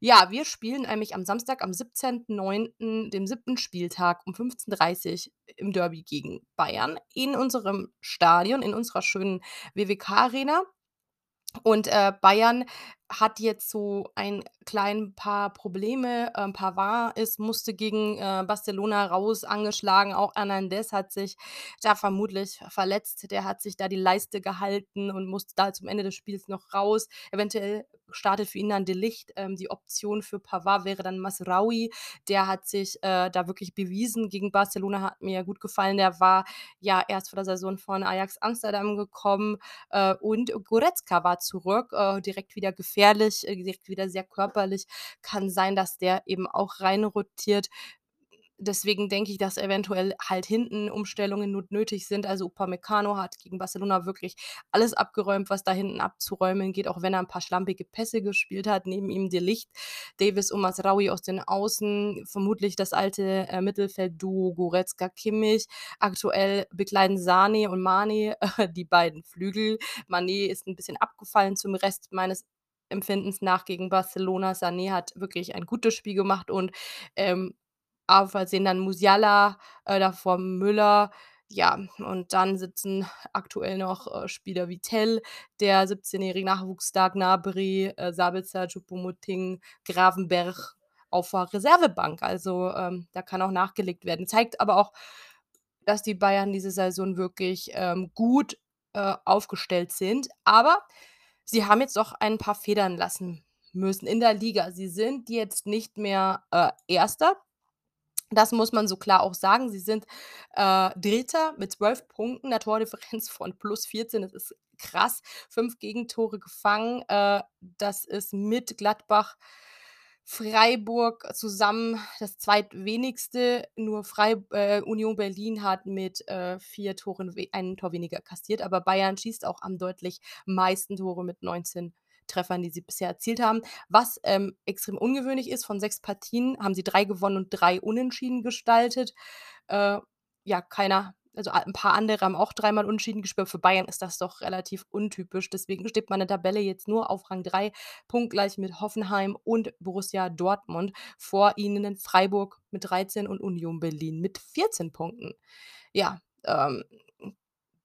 Ja, wir spielen nämlich am Samstag, am 17.09., dem 7. Spieltag um 15:30 im Derby gegen Bayern in unserem Stadion, in unserer schönen WWK-Arena. Und, äh, Bayern hat jetzt so ein klein paar Probleme. Ähm, Pavard ist musste gegen, äh, Barcelona raus, angeschlagen. Auch Hernandez hat sich da vermutlich verletzt. Der hat sich da die Leiste gehalten und musste da zum Ende des Spiels noch raus. Eventuell startet für ihn dann de Ligt. Ähm, die Option für Pavard wäre dann Mazraoui. Der hat sich, äh, da wirklich bewiesen gegen Barcelona, hat mir gut gefallen. Der war ja erst vor der Saison von Ajax Amsterdam gekommen, äh, und Goretzka war zurück, äh, direkt wieder gefährlich, äh, direkt wieder sehr körperlich. Kann sein, dass der eben auch reinrotiert. Deswegen denke ich, dass eventuell halt hinten Umstellungen not nötig sind. Also, Upamecano hat gegen Barcelona wirklich alles abgeräumt, was da hinten abzuräumen geht, auch wenn er 'n paar schlampige Pässe gespielt hat. Neben ihm de Ligt, Davies und Mazraoui aus den Außen, vermutlich das alte, äh, Mittelfeldduo Goretzka, Kimmich. Aktuell bekleiden Sané und Mané, äh, die beiden Flügel. Mané ist 'n bisschen abgefallen zum Rest meines Empfindens nach gegen Barcelona. Sané hat wirklich ein gutes Spiel gemacht und, ähm, auf Versehen dann Musiala, äh, davor Müller. Ja, und dann sitzen aktuell noch, äh, Spieler wie Tel, der 17-jährige Nachwuchsstar, Gnabry, äh, Sabitzer, Choupo-Moting, Gravenberch auf der Reservebank. Also, ähm, da kann auch nachgelegt werden. Zeigt aber auch, dass die Bayern diese Saison wirklich, ähm, gut, äh, aufgestellt sind. Aber sie haben jetzt doch ein paar Federn lassen müssen in der Liga. Sie sind jetzt nicht mehr, äh, Erster. Das muss man so klar auch sagen. Sie sind, äh, Dritter mit 12 Punkten, 'ner Tordifferenz von +14. Das ist krass. 5 Gegentore gefangen. Äh, das ist mit Gladbach, Freiburg zusammen das zweitwenigste. Nur Freib äh, Union Berlin hat mit, äh, 4 Toren 1 Tor weniger kassiert, aber Bayern schießt auch am deutlich meisten Tore mit 19 Treffern, die sie bisher erzielt haben. Was, ähm, extrem ungewöhnlich ist, von 6 Partien haben sie 3 gewonnen und 3 unentschieden gestaltet. Äh, ja, keiner also, a 'n paar andere haben auch dreimal unentschieden gespielt. Für Bayern ist das doch relativ untypisch. Deswegen steht man in der Tabelle jetzt nur auf Rang 3, punktgleich mit Hoffenheim und Borussia Dortmund. Vor ihnen Freiburg mit 13 und Union Berlin mit 14 Punkten. Ja, ähm,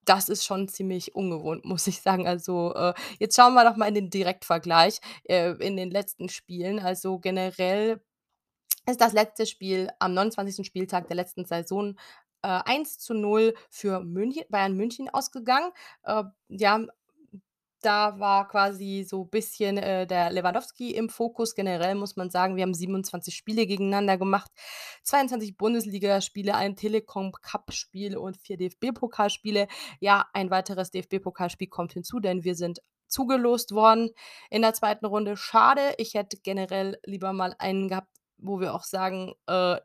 das ist schon ziemlich ungewohnt, muss ich sagen. Also, äh, jetzt schauen wir doch mal in den Direktvergleich, äh, in den letzten Spielen. Also, generell ist das letzte Spiel am 29. Spieltag der letzten Saison, äh, 1:0 für München Bayern München ausgegangen. Äh, ja, da war quasi so bisschen, äh, der Lewandowski im Fokus. Generell muss man sagen, wir haben 27 Spiele gegeneinander gemacht, 22 Bundesligaspiele, ein Telekom-Cup-Spiel und 4 DFB-Pokalspiele. Ja, ein weiteres DFB-Pokalspiel kommt hinzu, denn wir sind zugelost worden in der 2. Runde. Schade, ich hätte generell lieber mal einen gehabt, wo wir auch sagen, äh,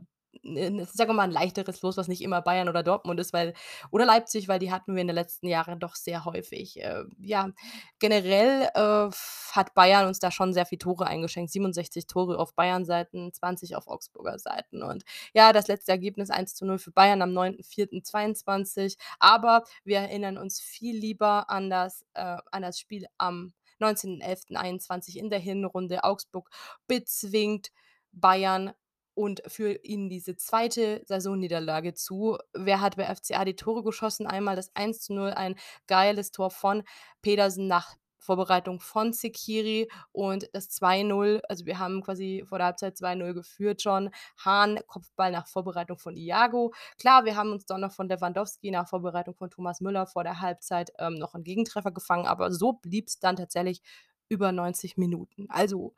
sagen wir mal 'n leichteres Los, was nicht immer Bayern oder Dortmund ist, weil oder Leipzig, weil die hatten wir in den letzten Jahren doch sehr häufig. Äh, ja, generell, äh, hat Bayern uns da schon sehr viel Tore eingeschenkt. 67 Tore auf Bayern-Seiten, 20 auf Augsburger Seiten. Und ja, das letzte Ergebnis 1:0 für Bayern am 9.4.22. Aber wir erinnern uns viel lieber an das äh, an das Spiel am 19.11.21 in der Hinrunde. Augsburg bezwingt Bayern und führt ihnen diese 2. Saisonniederlage zu. Wer hat bei FCA die Tore geschossen? Einmal das 1:0, ein geiles Tor von Pedersen nach Vorbereitung von Zekiri und das 2:0 also, wir haben quasi vor der Halbzeit 2:0 geführt schon. Hahn, Kopfball nach Vorbereitung von Iago. Klar, wir haben uns dann noch von Lewandowski nach Vorbereitung von Thomas Müller vor der Halbzeit, ähm, noch 'n Gegentreffer gefangen, aber so blieb's dann tatsächlich über 90 Minuten. Also,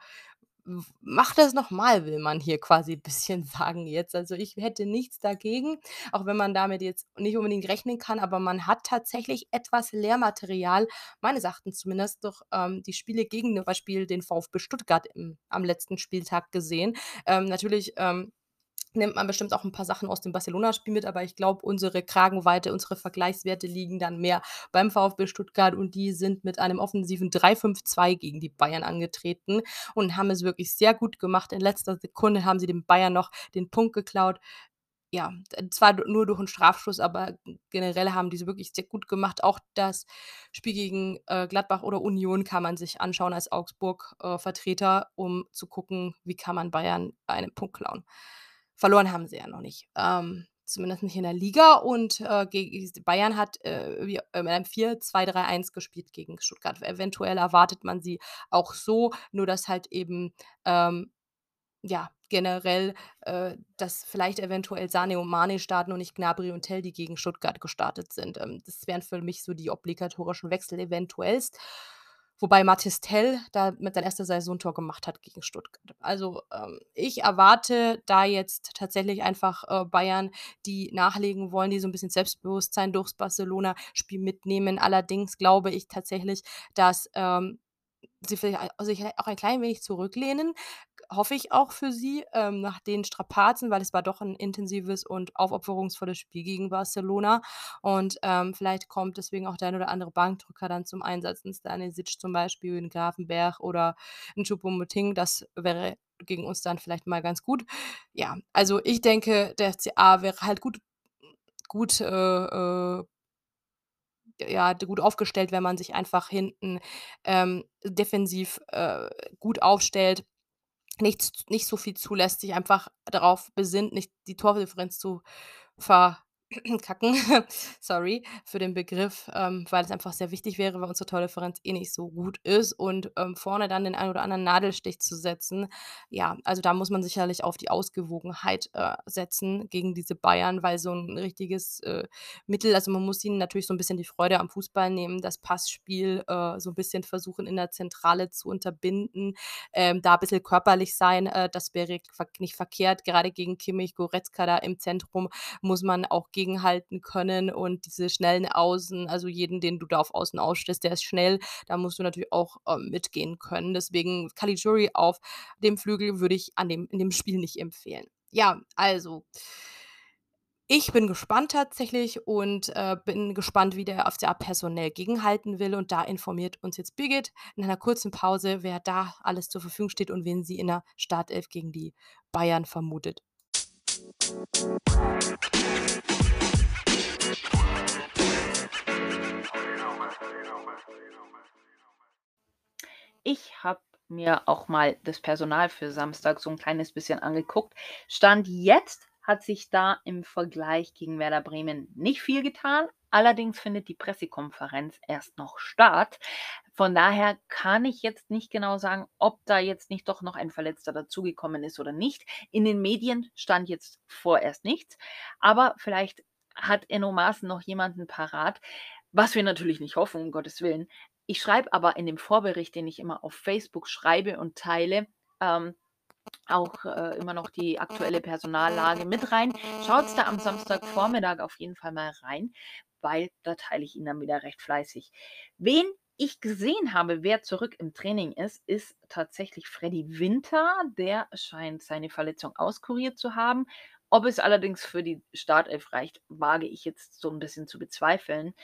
mach das noch mal, will man hier quasi bisschen sagen jetzt. Also, ich hätte nichts dagegen, auch wenn man damit jetzt nicht unbedingt rechnen kann, aber man hat tatsächlich etwas Lehrmaterial, meines Erachtens zumindest, durch, ähm, die Spiele gegen zum Beispiel den VfB Stuttgart im am letzten Spieltag gesehen. Ähm, natürlich, ähm, nimmt man bestimmt auch 'n paar Sachen aus dem Barcelona-Spiel mit, aber ich glaube, unsere Kragenweite, unsere Vergleichswerte liegen dann mehr beim VfB Stuttgart und die sind mit einem offensiven 3-5-2 gegen die Bayern angetreten und haben es wirklich sehr gut gemacht. In letzter Sekunde haben sie den Bayern noch den Punkt geklaut. Ja, zwar nur durch 'n Strafschuss, aber generell haben die's wirklich sehr gut gemacht. Auch das Spiel gegen, äh, Gladbach oder Union kann man sich anschauen als Augsburg äh, um zu gucken, wie kann man Bayern einen Punkt klauen. Verloren haben sie ja noch nicht, ähm, zumindest nicht in der Liga und, äh, Bayern hat, äh, wie in einem 4-2-3-1 gespielt gegen Stuttgart. Eventuell erwartet man sie auch so, nur dass halt eben, ähm, ja, generell, äh, dass vielleicht eventuell Sané und Mané starten und nicht Gnabry und Tell, die gegen Stuttgart gestartet sind. Ähm, das wären für mich so die obligatorischen Wechsel eventuellst. Wobei Mathys Tel damit sein 1. Saisontor gemacht hat gegen Stuttgart. Also, ähm, ich erwarte da jetzt tatsächlich einfach, äh, Bayern, die nachlegen wollen, die so 'n bisschen Selbstbewusstsein durchs Barcelona-Spiel mitnehmen. Allerdings glaube ich tatsächlich, dass, ähm, sie sich auch ein klein wenig zurücklehnen, hoffe ich auch für sie, ähm, nach den Strapazen, weil es war doch 'n intensives und aufopferungsvolles Spiel gegen Barcelona. Und, ähm, vielleicht kommt deswegen auch der ein oder andere Bankdrücker dann zum Einsatz, 'n Stanisic zum Beispiel, 'n Grafenberch oder 'n Choupo-Moting. Das wäre gegen uns dann vielleicht mal ganz gut. Ja, also, ich denke, der FCA wäre halt gut gut, äh, äh ja, gut aufgestellt, wenn man sich einfach hinten, ähm, defensiv, äh, gut aufstellt, nichts z nicht so viel zulässt, sich einfach darauf besinnt, nicht die Tordifferenz zu verkacken. Sorry für den Begriff, ähm, weil es einfach sehr wichtig wäre, weil unsere Tordifferenz eh nicht so gut ist und, ähm, vorne dann den einen oder anderen Nadelstich zu setzen. Ja, also, da muss man sicherlich auf die Ausgewogenheit, äh, setzen gegen diese Bayern, weil so 'n richtiges, äh, Mittel also, man muss ihnen natürlich so 'n bisschen die Freude am Fußball nehmen, das Passspiel, äh, so 'n bisschen versuchen, in der Zentrale zu unterbinden, ähm, da bisschen körperlich sein, äh, das wäre nicht verkehrt. Gerade gegen Kimmich, Goretzka da im Zentrum muss man auch gegenhalten können und diese schnellen Außen also, jeden, den du da auf Außen aufstellst, der ist schnell. Da musst du natürlich auch, ähm, mitgehen können. Deswegen Caligiuri auf dem Flügel würde ich an dem in dem Spiel nicht empfehlen. Ja, also Ich bin gespannt tatsächlich und, äh, bin gespannt, wie der FCA personell gegenhalten will und da informiert uns jetzt Birgit in einer kurzen Pause, wer da alles zur Verfügung steht und wen sie in der Startelf gegen die Bayern vermutet. Ich habe mir auch mal das Personal für Samstag so 'n kleines bisschen angeguckt. Stand jetzt hat sich da im Vergleich gegen Werder Bremen nicht viel getan. Allerdings findet die Pressekonferenz erst noch statt. Von daher kann ich jetzt nicht genau sagen, ob da jetzt nicht doch noch ein Verletzter dazugekommen ist oder nicht. In den Medien stand jetzt vorerst nichts, aber vielleicht hat Enno Maaßen noch jemanden parat, was wir natürlich nicht hoffen, um Gottes Willen. Ich schreibe aber in dem Vorbericht, den ich immer auf Facebook schreibe und teile, ähm, auch, äh, immer noch die aktuelle Personallage mit rein. Schaut's da am Samstagvormittag auf jeden Fall mal rein, weil da teile ich ihn dann wieder recht fleißig. Wen ich gesehen habe, wer zurück im Training ist, ist tatsächlich Freddy Winter. Der scheint seine Verletzung auskuriert zu haben. Ob es allerdings für die Startelf reicht, wage ich jetzt so 'n bisschen zu bezweifeln.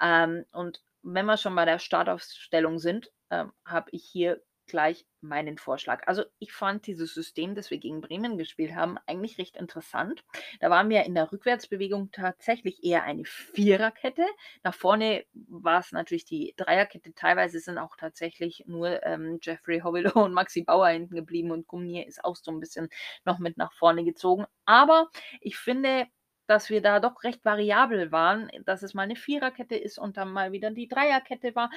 Ähm, und wenn wir schon bei der Startaufstellung sind, ähm, habe ich hier gleich meinen Vorschlag. Also, ich fand dieses System, das wir gegen Bremen gespielt haben, eigentlich recht interessant. Da waren wir in der Rückwärtsbewegung tatsächlich eher eine Viererkette. Nach vorne war's natürlich die Dreierkette. Teilweise sind auch tatsächlich nur, ähm, Jeffrey Hobelow und Maxi Bauer hinten geblieben und Gomnier ist auch so 'n bisschen noch mit nach vorne gezogen. Aber ich finde, dass wir da doch recht variabel waren, dass es mal 'ne Viererkette ist und dann mal wieder die Dreierkette war.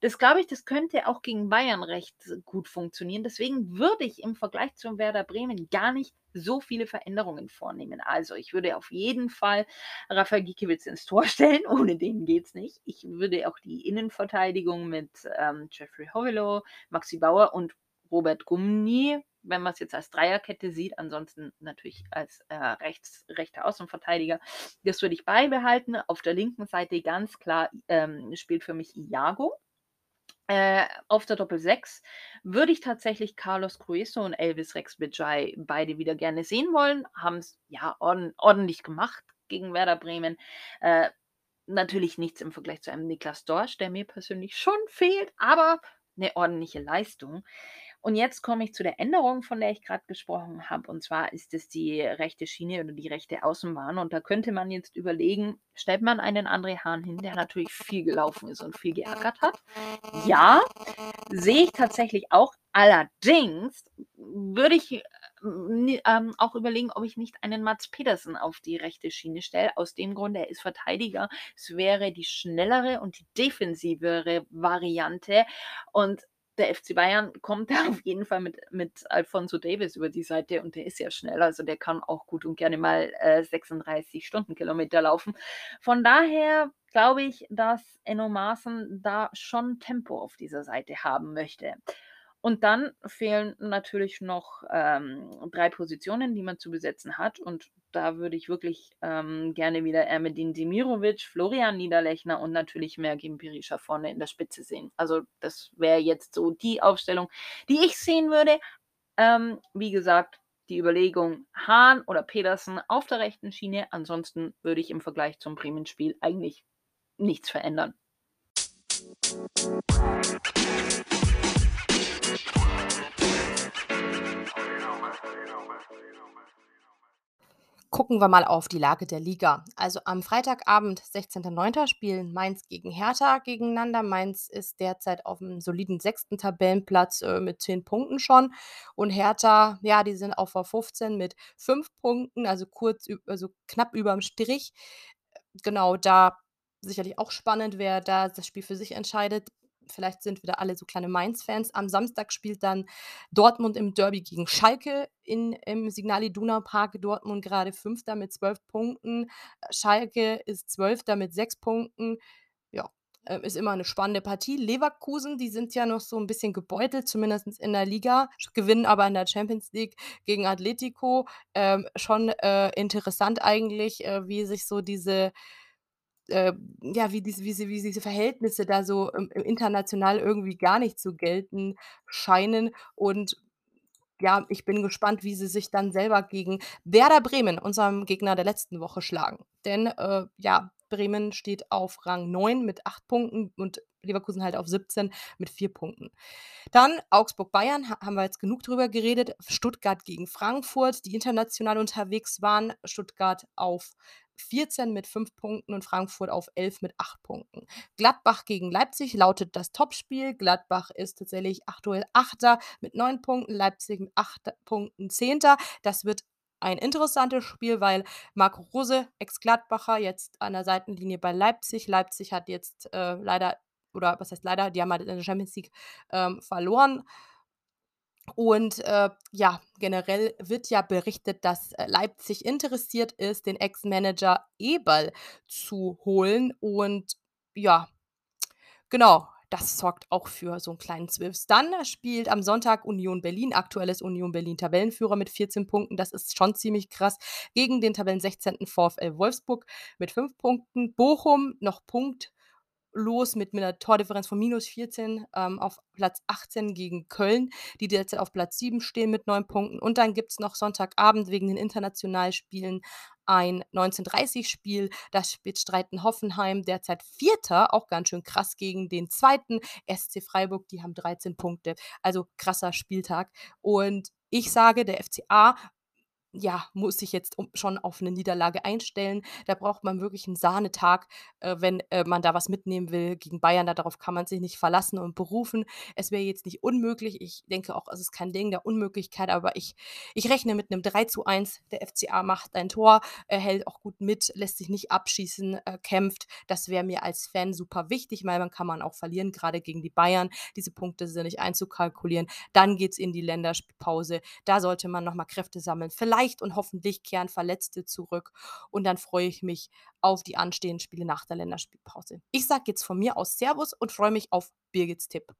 Das glaube ich, das könnte auch gegen Bayern recht gut funktionieren. Deswegen würde ich im Vergleich zum Werder Bremen gar nicht so viele Veränderungen vornehmen. Also, ich würde auf jeden Fall Rafael Gikiewicz ins Tor stellen, ohne den geht's nicht. Ich würde auch die Innenverteidigung mit, ähm, Jeffrey Hobelow, Maxi Bauer und Robert Gumni wenn man's jetzt als Dreierkette sieht, ansonsten natürlich als, äh, rechts rechter Außenverteidiger. Das würde ich beibehalten. Auf der linken Seite ganz klar, ähm, spielt für mich Iago. Äh, auf der Doppel-6 würde ich tatsächlich Carlos Gruezo und Elvis Rex Bidjai beide wieder gerne sehen wollen. Haben's, ja, ord ordentlich gemacht gegen Werder Bremen. Äh, natürlich nichts im Vergleich zu einem Niklas Dorsch, der mir persönlich schon fehlt, aber 'ne ordentliche Leistung. Und jetzt komme ich zu der Änderung, von der ich grad gesprochen habe. Und zwar ist es die rechte Schiene oder die rechte Außenbahn. Und da könnte man jetzt überlegen, stellt man einen André Hahn hin, der natürlich viel gelaufen ist und viel geackert hat? Ja, sehe ich tatsächlich auch. Allerdings würde ich, n ähm, auch überlegen, ob ich nicht einen Mads Pedersen auf die rechte Schiene stelle. Aus dem Grund, er ist Verteidiger. Es wäre die schnellere und die defensivere Variante. Und der FC Bayern kommt da auf jeden Fall mit mit Alphonso Davies über die Seite und der ist ja schnell. Also, der kann auch gut und gerne mal, äh, 36 Stundenkilometer laufen. Von daher glaube ich, dass Enno Maaßen da schon Tempo auf dieser Seite haben möchte. Und dann fehlen natürlich noch, ähm, 3 Positionen, die man zu besetzen hat. Und da würde ich wirklich, ähm, gerne wieder Ermedin Demirovic, Florian Niederlechner und natürlich Mergin Berisha vorne in der Spitze sehen. Also, das wäre jetzt so die Aufstellung, die ich sehen würde. Ähm, wie gesagt, die Überlegung Hahn oder Pedersen auf der rechten Schiene. Ansonsten würde ich im Vergleich zum Bremen-Spiel eigentlich nichts verändern. Gucken wir mal auf die Lage der Liga. Also, am Freitagabend, 16.09., spielen Mainz gegen Hertha gegeneinander. Mainz ist derzeit auf'm soliden 6. Tabellenplatz, äh, mit 10 Punkten schon. Und Hertha, ja, die sind auf der 15 mit 5 Punkten, also kurz also knapp überm Strich. Genau, da sicherlich auch spannend, wer da das Spiel für sich entscheidet. Vielleicht sind wieder alle so kleine Mainz-Fans. Am Samstag spielt dann Dortmund im Derby gegen Schalke in im Signal Iduna Park. Dortmund grade 5. mit 12 Punkten. Schalke ist 12. mit 6 Punkten. Ja, ähm, ist immer 'ne spannende Partie. Leverkusen, die sind ja noch so 'n bisschen gebeutelt, zumindest in der Liga, gewinnen aber in der Champions League gegen Atletico. Ähm, schon, äh, interessant eigentlich, äh, wie sich so diese äh, ja, wie diese wie sie wie diese Verhältnisse da so, ähm, international irgendwie gar nicht zu gelten scheinen. Und ja, ich bin gespannt, wie sie sich dann selber gegen Werder Bremen, unserem Gegner der letzten Woche, schlagen. Denn, äh, ja, Bremen steht auf Rang 9 mit 8 Punkten und Leverkusen halt auf 17 mit 4 Punkten. Dann Augsburg-Bayern, ha haben wir jetzt genug drüber geredet. Stuttgart gegen Frankfurt, die international unterwegs waren. Stuttgart auf 14 mit 5 Punkten und Frankfurt auf 11 mit 8 Punkten. Gladbach gegen Leipzig lautet das Topspiel. Gladbach ist tatsächlich aktuell Achter mit 9 Punkten, Leipzig mit 8 Punkten Zehnter. Das wird ein interessantes Spiel, weil Marco Rose, Ex-Gladbacher, jetzt an der Seitenlinie bei Leipzig. Leipzig hat jetzt, äh, leider oder was heißt leider, die haben halt in der Champions League, ähm, verloren. Und, äh, ja, generell wird ja berichtet, dass, äh, Leipzig interessiert ist, den Ex-Manager Eberl zu holen und ja, genau, das sorgt auch für so 'n kleinen Zwist. Dann spielt am Sonntag Union Berlin, aktuelles Union Berlin Tabellenführer mit 14 Punkten, das ist schon ziemlich krass, gegen den Tabellensechzehnten VfL Wolfsburg mit 5 Punkten. Bochum noch punktlos mit 'ner Tordifferenz von -14, ähm, auf Platz 18 gegen Köln, die derzeit auf Platz 7 stehen mit 9 Punkten. Und dann gibt's noch Sonntagabend wegen den Internationalspielen ein 19:30 Spiel. Das bestreiten Hoffenheim, derzeit Vierter, auch ganz schön krass, gegen den Zweiten SC Freiburg. Die haben 13 Punkte. Also krasser Spieltag. Und ich sage, der FCA, ja, muss sich jetzt schon auf 'ne Niederlage einstellen. Da braucht man wirklich 'n Sahnetag, äh, wenn, äh, man da was mitnehmen will gegen Bayern. Da darauf kann man sich nicht verlassen und berufen. Es wäre jetzt nicht unmöglich. Ich denke auch, es ist kein Ding der Unmöglichkeit, aber ich ich rechne mit 'nem 3:1. Der FCA macht ein Tor, er hält auch gut mit, lässt sich nicht abschießen, äh, kämpft. Das wäre mir als Fan super wichtig, weil dann kann man auch verlieren, grade gegen die Bayern. Diese Punkte sind nicht einzukalkulieren. Dann geht's in die Länderspielpause. Da sollte man noch mal Kräfte sammeln. Vielleicht und hoffentlich kehren Verletzte zurück und dann freue ich mich auf die anstehenden Spiele nach der Länderspielpause. Ich sage jetzt von mir aus Servus und freue mich auf Birgits Tipp.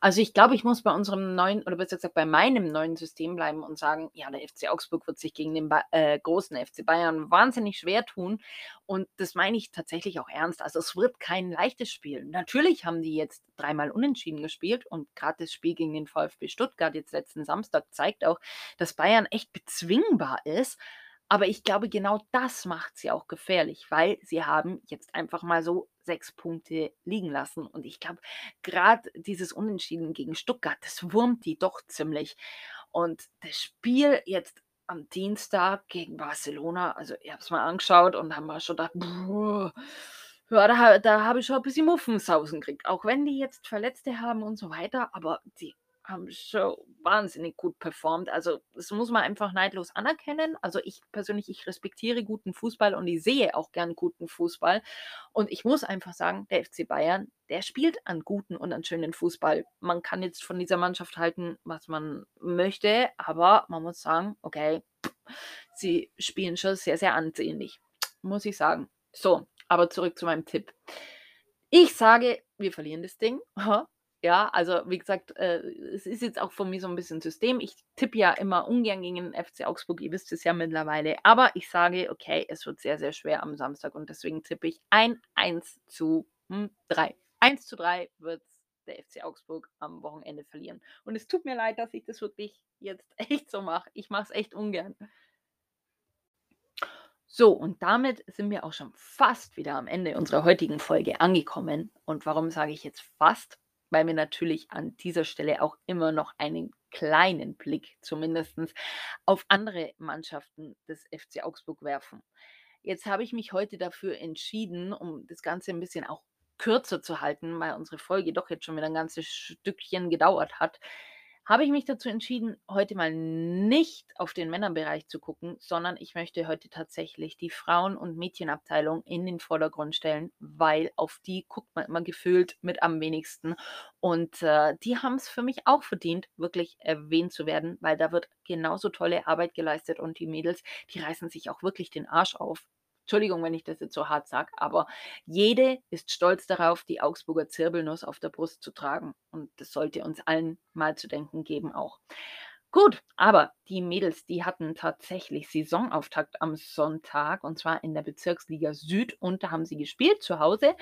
Also, ich glaube, ich muss bei unserem neuen oder besser gesagt bei meinem neuen System bleiben und sagen, ja, der FC Augsburg wird sich gegen den Ba äh, großen FC Bayern wahnsinnig schwer tun. Und das meine ich tatsächlich auch ernst. Also, es wird kein leichtes Spiel. Natürlich haben die jetzt dreimal unentschieden gespielt und grad das Spiel gegen den VfB Stuttgart jetzt letzten Samstag zeigt auch, dass Bayern echt bezwingbar ist. Aber ich glaube, genau das macht sie auch gefährlich, weil sie haben jetzt einfach mal so 6 Punkte liegen lassen. Und ich glaube, grad dieses Unentschieden gegen Stuttgart, das wurmt die doch ziemlich. Und das Spiel jetzt am Dienstag gegen Barcelona, also ich habe es mal angeschaut und habe mir schon gedacht: „Boah, ja, da da habe ich schon 'n bisschen Muffensausen gekriegt.“ Auch wenn die jetzt Verletzte haben und so weiter, aber die haben schon wahnsinnig gut performt. Also, das muss man einfach neidlos anerkennen. Also, ich persönlich, ich respektiere guten Fußball und ich sehe auch gern guten Fußball. Und ich muss einfach sagen, der FC Bayern, der spielt an guten und an schönen Fußball. Man kann jetzt von dieser Mannschaft halten, was man möchte, aber man muss sagen, okay, sie spielen schon sehr, sehr ansehnlich, muss ich sagen. So, aber zurück zu meinem Tipp. Ich sage, wir verlieren das Ding. Ja, also wie gesagt, äh, es ist jetzt auch von mir so 'n bisschen System. Ich tippe ja immer ungern gegen den FC Augsburg, ihr wisst es ja mittlerweile. Aber ich sage: „Okay, es wird sehr, sehr schwer am Samstag“ und deswegen tippe ich ein 1:3. 1:3 wird der FC Augsburg am Wochenende verlieren. Und es tut mir leid, dass ich das wirklich jetzt echt so mache. Ich mache es echt ungern. So, und damit sind wir auch schon fast wieder am Ende unserer heutigen Folge angekommen. Und warum sage ich jetzt fast? Weil wir natürlich an dieser Stelle auch immer noch einen kleinen Blick zumindestens auf andere Mannschaften des FC Augsburg werfen. Jetzt habe ich mich heute dafür entschieden, um das Ganze 'n bisschen auch kürzer zu halten, weil unsere Folge doch jetzt schon wieder 'n ganzes Stückchen gedauert hat, habe ich mich dazu entschieden, heute mal nicht auf den Männerbereich zu gucken, sondern ich möchte heute tatsächlich die Frauen und Mädchenabteilung in den Vordergrund stellen, weil auf die guckt man immer gefühlt mit am wenigsten. Und, äh, die haben's für mich auch verdient, wirklich erwähnt zu werden, weil da wird genauso tolle Arbeit geleistet und die Mädels, die reißen sich auch wirklich den Arsch auf. Entschuldigung, wenn ich das jetzt so hart sage, aber jede ist stolz darauf, die Augsburger Zirbelnuss auf der Brust zu tragen. Und das sollte uns allen mal zu denken geben auch. Gut, aber die Mädels, die hatten tatsächlich Saisonauftakt am Sonntag und zwar in der Bezirksliga Süd und da haben sie gespielt zu Hause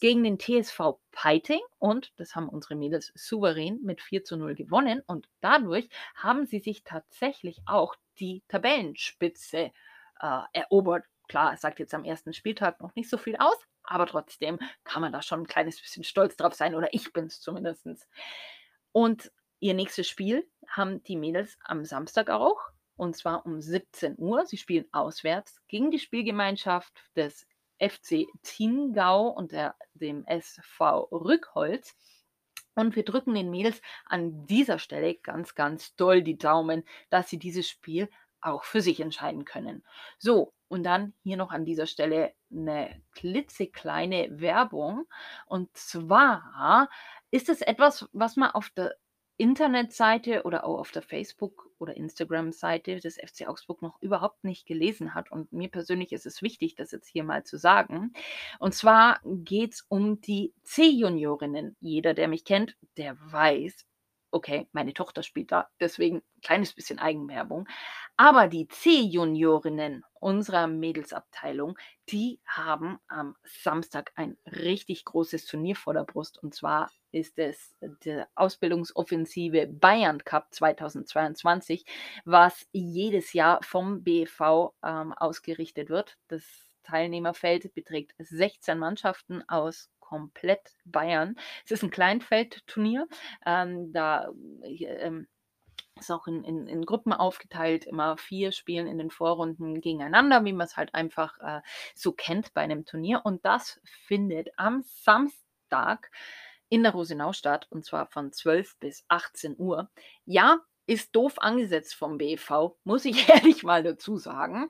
gegen den TSV Peiting und das haben unsere Mädels souverän mit 4 zu 0 gewonnen und dadurch haben sie sich tatsächlich auch die Tabellenspitze äh, erobert. Klar, es sagt jetzt am ersten Spieltag noch nicht so viel aus, aber trotzdem kann man da schon ein kleines bisschen stolz drauf sein oder ich bin es zumindest. Und Ihr nächstes Spiel haben die Mädels am Samstag auch, und zwar um 17 Uhr. Sie spielen auswärts gegen die Spielgemeinschaft des FC Tingau und der, dem SV Rückholz. Und wir drücken den Mädels an dieser Stelle ganz, ganz doll die Daumen, dass sie dieses Spiel auch für sich entscheiden können. So, und dann hier noch an dieser Stelle eine klitzekleine Werbung. Und zwar ist es etwas, was man auf der Internetseite oder auch auf der Facebook oder Instagram-Seite des FC Augsburg noch überhaupt nicht gelesen hat. Und mir persönlich ist es wichtig, das jetzt hier mal zu sagen. Und zwar geht es um die C-Juniorinnen. Jeder, der mich kennt, der weiß, okay, meine Tochter spielt da, deswegen ein kleines bisschen Eigenwerbung. Aber die C-Juniorinnen unserer Mädelsabteilung, die haben am Samstag ein richtig großes Turnier vor der Brust. Und zwar ist es der Ausbildungsoffensive Bayern Cup 2022, was jedes Jahr vom BV ähm, ausgerichtet wird. Das Teilnehmerfeld beträgt 16 Mannschaften aus komplett Bayern. Es ist ein Kleinfeldturnier. Ähm, da ähm, ist auch in, in, in, Gruppen aufgeteilt, immer vier spielen in den Vorrunden gegeneinander, wie man es halt einfach äh, so kennt bei einem Turnier. Und das findet am Samstag in der Rosenau statt, und zwar von 12 bis 18 Uhr. Ja, ist doof angesetzt vom BV, muss ich ehrlich mal dazu sagen.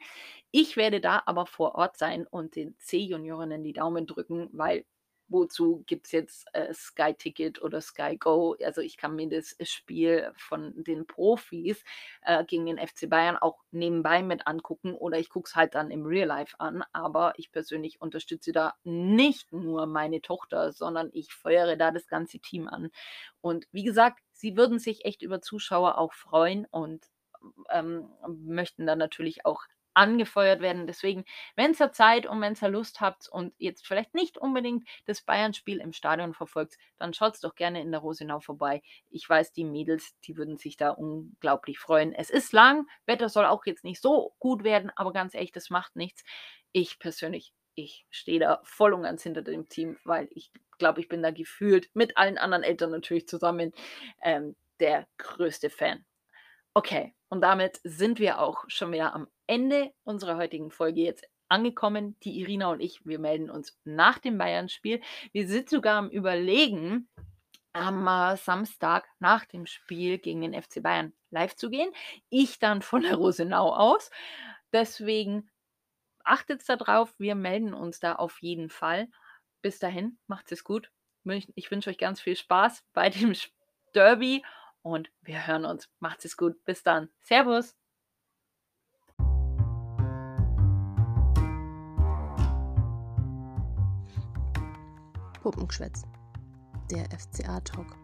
Ich werde da aber vor Ort sein und den C-Juniorinnen die Daumen drücken, weil wozu gibt es jetzt äh, Sky Ticket oder Sky Go? Also ich kann mir das Spiel von den Profis äh, gegen den FC Bayern auch nebenbei mit angucken oder ich gucke es halt dann im Real Life an. Aber ich persönlich unterstütze da nicht nur meine Tochter, sondern ich feuere da das ganze Team an. Und wie gesagt, sie würden sich echt über Zuschauer auch freuen und ähm, möchten dann natürlich auch angefeuert werden. Deswegen, wenn ihr Zeit und wenn ihr Lust habt und jetzt vielleicht nicht unbedingt das Bayern-Spiel im Stadion verfolgt, dann schaut doch gerne in der Rosenau vorbei. Ich weiß, die Mädels, die würden sich da unglaublich freuen. Es ist lang, Wetter soll auch jetzt nicht so gut werden, aber ganz ehrlich, das macht nichts. Ich persönlich, ich stehe da voll und ganz hinter dem Team, weil ich glaube, ich bin da gefühlt mit allen anderen Eltern natürlich zusammen ähm, der größte Fan. Okay, und damit sind wir auch schon wieder am Ende unserer heutigen Folge jetzt angekommen. Die Irina und ich, wir melden uns nach dem Bayern-Spiel. Wir sind sogar am Überlegen, am äh, Samstag nach dem Spiel gegen den FC Bayern live zu gehen. Ich dann von der Rosenau aus. Deswegen achtet darauf, wir melden uns da auf jeden Fall. Bis dahin, macht es gut. Ich wünsche euch ganz viel Spaß bei dem Derby und wir hören uns. Macht's es gut. Bis dann. Servus. Puppengeschwätz. Der FCA-Talk.